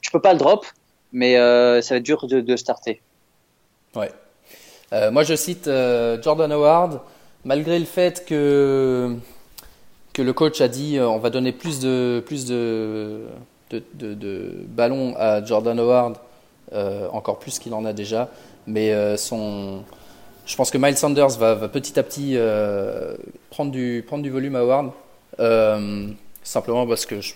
S2: tu peux pas le drop, mais ça va être dur de, de starter.
S1: Ouais. Moi, je cite Jordan Howard, malgré le fait que que le coach a dit on va donner plus de plus de ballons à Jordan Howard, encore plus qu'il en a déjà, mais son je pense que Miles Sanders va, petit à petit euh, prendre, du, prendre du volume à Howard, euh, simplement parce que je,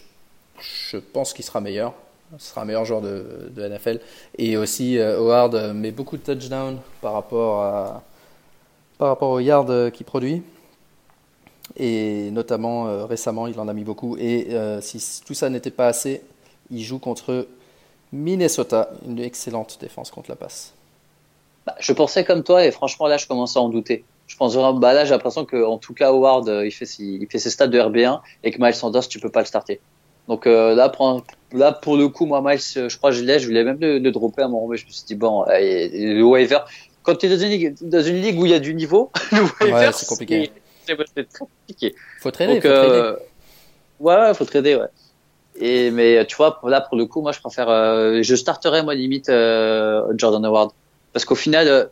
S1: je pense qu'il sera meilleur. Ce sera un meilleur joueur de, de NFL. Et aussi, euh, Howard met beaucoup de touchdowns par rapport, à, par rapport aux yards qu'il produit. Et notamment, euh, récemment, il en a mis beaucoup. Et euh, si tout ça n'était pas assez, il joue contre Minnesota, une excellente défense contre la passe.
S2: Bah, je pensais comme toi et franchement là je commence à en douter. Je pense vraiment, bah là j'ai l'impression que en tout cas Howard euh, il fait ses stats de RB1 et que Miles Sanders tu peux pas le starter. Donc euh, là pour le coup moi Miles je crois que je l'ai je voulais même le, le dropper à mon moment je me suis dit bon le waiver quand tu es dans une ligue dans une ligue où il y a du niveau
S1: ouais, c'est compliqué.
S2: C'est très compliqué.
S1: Faut trader, Donc, faut trader. Euh,
S2: ouais, faut trader ouais. Et mais tu vois là pour le coup moi je préfère euh, je starterais moi limite Jordan Howard parce qu'au final, euh,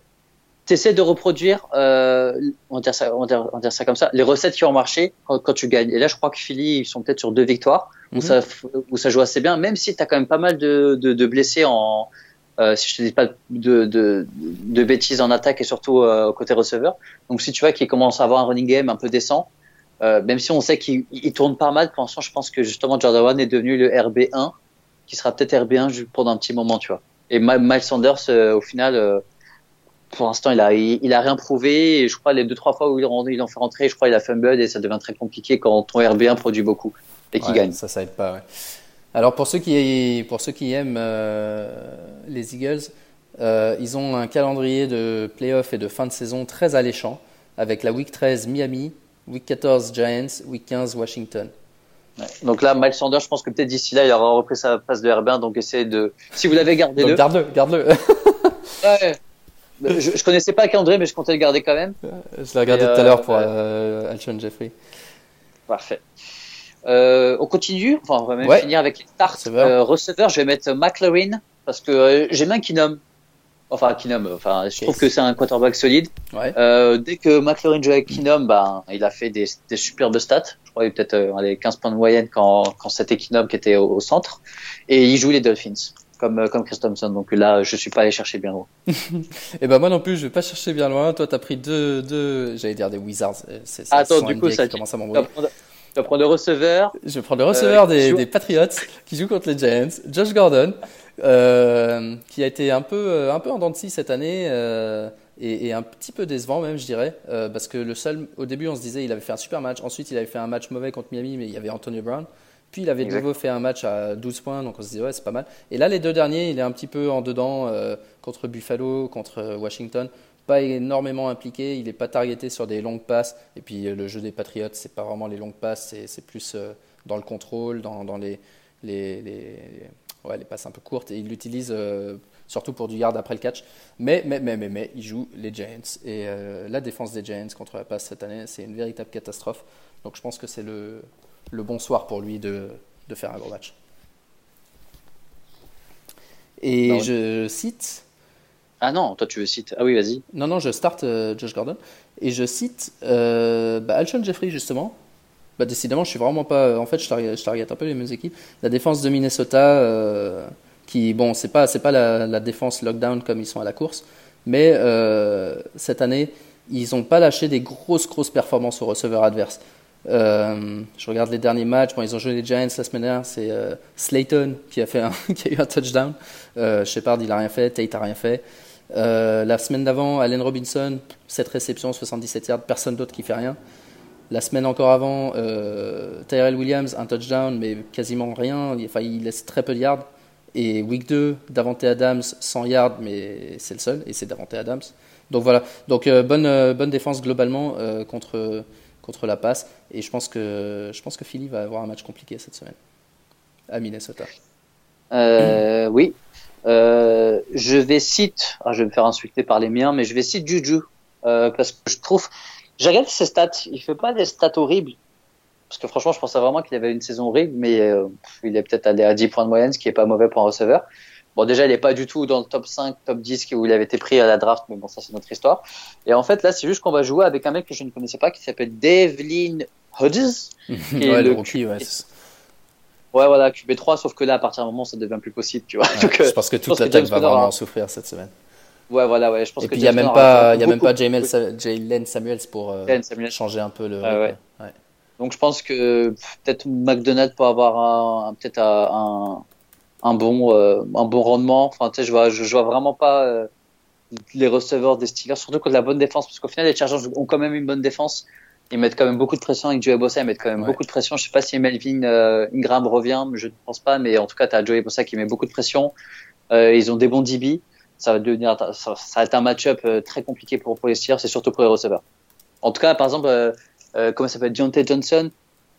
S2: tu essaies de reproduire, euh, on, va dire ça, on, va dire, on va dire ça comme ça, les recettes qui ont marché quand, quand, tu gagnes. Et là, je crois que Philly, ils sont peut-être sur deux victoires, mm -hmm. où, ça, où ça joue assez bien, même si tu as quand même pas mal de, de, de blessés en, euh, si je te dis pas de, de, de bêtises en attaque et surtout euh, côté receveur. Donc si tu vois qu'il commence à avoir un running game un peu décent, euh, même si on sait qu'il tourne pas mal, pour l'instant, je pense que justement Jordan One est devenu le RB1, qui sera peut-être RB1 pendant un petit moment, tu vois. Et Miles Sanders, euh, au final, pour l'instant, il a, il, a rien prouvé. Et je crois les deux trois fois où il l'ont fait rentrer, je crois il a fumble et ça devient très compliqué quand ton RB1 produit beaucoup et qu'il
S1: ouais,
S2: gagne.
S1: Ça, ça aide pas. Ouais. Alors pour ceux qui, pour ceux qui aiment euh, les Eagles, euh, ils ont un calendrier de playoff et de fin de saison très alléchant, avec la week 13 Miami, week 14 Giants, week 15 Washington.
S2: Donc là, Miles Sanders, je pense que peut-être d'ici là, il aura repris sa passe de RB1, donc essayez de. Si vous l'avez gardé, le.
S1: Garde-le, garde-le.
S2: ouais. Je, je connaissais pas André, mais je comptais le garder quand même.
S1: Je l'ai regardé tout à l'heure pour euh, Alshon Jeffrey.
S2: Parfait. Euh, on continue, enfin, on va même finir avec les starts. Euh, receveur, je vais mettre McLaurin parce que euh, j'aime bien Kinom. Enfin, Kinom, enfin, je trouve que c'est un quarterback solide.
S1: Ouais.
S2: Euh, dès que McLaurin joue avec Kinom, ben, il a fait des, des superbes stats. Je crois qu'il peut-être euh, 15 points de moyenne quand, quand c'était Kinom qui était au, au, centre. Et il joue les Dolphins. Comme, comme Chris Thompson. Donc là, je suis pas allé chercher bien loin.
S1: Et ben moi non plus, je vais pas chercher bien loin. Toi, tu as pris deux, deux j'allais dire des Wizards.
S2: C'est, Attends, du coup, ça commence à m'embrouiller. Vas prendre le receveur.
S1: Je vais prendre le receveur des, des, Patriots qui joue contre les Giants. Josh Gordon, euh, qui a été un peu, un peu en dents de scie cette année. Euh, et, et, un petit peu décevant même, je dirais, euh, parce que le seul, au début, on se disait, il avait fait un super match. Ensuite, il avait fait un match mauvais contre Miami, mais il y avait Antonio Brown. Puis il avait de nouveau fait un match à 12 points, donc on se disait ouais c'est pas mal. Et là les deux derniers, il est un petit peu en dedans euh, contre Buffalo, contre Washington, pas énormément impliqué, il n'est pas targeté sur des longues passes. Et puis le jeu des Patriots, c'est pas vraiment les longues passes, c'est plus euh, dans le contrôle, dans, dans les, les, les, ouais, les passes un peu courtes. Et il l'utilise euh, surtout pour du yard après le catch. Mais, mais, mais, mais, mais il joue les Giants. Et euh, la défense des Giants contre la passe cette année, c'est une véritable catastrophe. Donc je pense que c'est le, le bon soir pour lui de, de faire un gros match. Et non, je cite.
S2: Ah non, toi tu veux citer. Ah oui, vas-y.
S1: Non, non, je starte euh, Josh Gordon. Et je cite euh, bah, Alshon Jeffrey, justement. Bah, décidément, je suis vraiment pas. En fait, je target, un peu les mêmes équipes. La défense de Minnesota, euh, qui, bon, c'est pas, pas la, défense lockdown comme ils sont à la course. Mais euh, cette année, ils n'ont pas lâché des grosses, grosses performances au receveur adverse. Euh, je regarde les derniers matchs. Bon, ils ont joué les Giants la semaine dernière. C'est euh, Slayton qui a, fait qui a eu un touchdown. Euh, Shepard, il a rien fait. Tate a rien fait. Euh, la semaine d'avant, Allen Robinson, 7 réceptions, 77 yards, personne d'autre qui fait rien. La semaine encore avant, euh, Tyrell Williams, un touchdown, mais quasiment rien. Enfin, il laisse très peu de yards. Et week 2, Davante Adams, 100 yards, mais c'est le seul, et c'est Davante Adams. Donc voilà. Donc bonne, bonne défense globalement contre contre la passe. Et je pense que, je pense que Philly va avoir un match compliqué cette semaine à Minnesota.
S2: Euh, oui. Euh, je vais citer, ah, je vais me faire insulter par les miens, mais je vais citer Juju euh, parce que je trouve, j'ai regardé ses stats, il fait pas des stats horribles. Parce que franchement, je pensais vraiment qu'il avait une saison horrible, mais euh, il est peut-être allé à 10 points de moyenne, ce qui est pas mauvais pour un receveur. Bon, déjà, il n'est pas du tout dans le top 5, top 10 où il avait été pris à la draft, mais bon, ça, c'est notre histoire. Et en fait, là, c'est juste qu'on va jouer avec un mec que je ne connaissais pas, qui s'appelle Devlin Hodges.
S1: ouais, le rookie, ouais.
S2: Ouais, voilà, QB3, sauf que là, à partir d'un moment, ça devient plus possible, tu vois.
S1: Ouais, Donc, je pense que toute l'attaque va vraiment en souffrir cette semaine.
S2: Ouais, voilà, ouais. Je pense
S1: Et puis, il n'y a, même pas, y a même pas Jalen Samuels pour euh, Samuels. changer un peu le.
S2: Ouais, ouais. ouais. Donc, je pense que peut-être McDonald's peut avoir un, peut-être un, un bon euh, un bon rendement. Enfin, tu sais, je vois je, je, vois vraiment pas euh, les receveurs des Steelers, surtout contre la bonne défense, parce qu'au final les Chargers ont quand même une bonne défense. Ils mettent quand même beaucoup de pression avec Joey Bossa, ils mettent quand même ouais. beaucoup de pression. Je sais pas si Melvin euh, Ingram revient, je ne pense pas, mais en tout cas, tu as Joey Bossa qui met beaucoup de pression. Euh, ils ont des bons DB. Ça va devenir, ça, ça va être un match-up euh, très compliqué pour, pour les Steelers, c'est surtout pour les receveurs. En tout cas, par exemple, euh, euh, comment ça s'appelle, Deontay Johnson,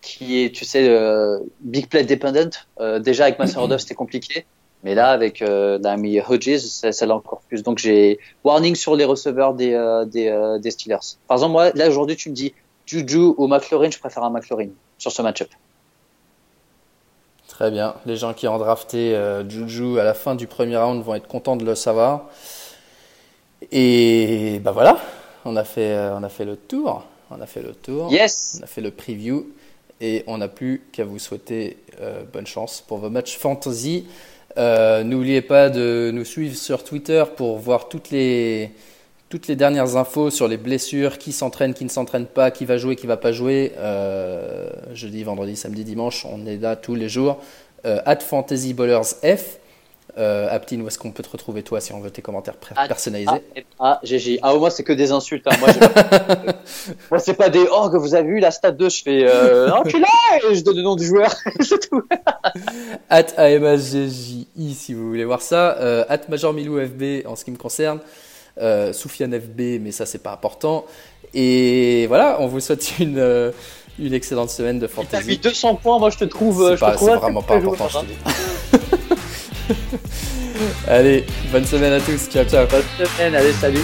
S2: qui est, tu sais, euh, big play dependent. Euh, déjà avec Master of c'était compliqué, mais là avec euh, l'ami Hodges, ça l'a encore plus. Donc j'ai warning sur les receveurs des euh, des, euh, des, Steelers. Par exemple, moi là aujourd'hui, tu me dis Juju ou McLaurin, je préfère un McLaurin sur ce match-up.
S1: Très bien. Les gens qui ont drafté Juju à la fin du premier round vont être contents de le savoir. Et bah voilà, on a fait on a fait le tour. On a fait le tour.
S2: Yes.
S1: On a fait le preview et on n'a plus qu'à vous souhaiter euh, bonne chance pour vos matchs fantasy. Euh, N'oubliez pas de nous suivre sur Twitter pour voir toutes les, toutes les dernières infos sur les blessures, qui s'entraîne, qui ne s'entraîne pas, qui va jouer, qui va pas jouer. Euh, jeudi, vendredi, samedi, dimanche, on est là tous les jours. Euh, at Fantasy Ballers F. Euh, Aptine, où est-ce qu'on peut te retrouver toi si on veut tes commentaires personnalisés?
S2: Ah, GG. Ah, moi, c'est que des insultes. Hein. Moi, moi c'est pas des oh que vous avez vu la stat 2, je fais euh, enculé et je donne le nom du joueur. c'est tout.
S1: at AMSGJI si vous voulez voir ça. Euh, at Major Milou FB en ce qui me concerne. Euh, Soufiane FB, mais ça c'est pas important. Et voilà, on vous souhaite une, une excellente semaine de fantasy. T'as
S2: mis 200 points, moi je te trouve.
S1: C'est vraiment pas important, je te dis. Allez, bonne semaine à tous. Ciao, ciao.
S2: Bonne semaine, allez, salut.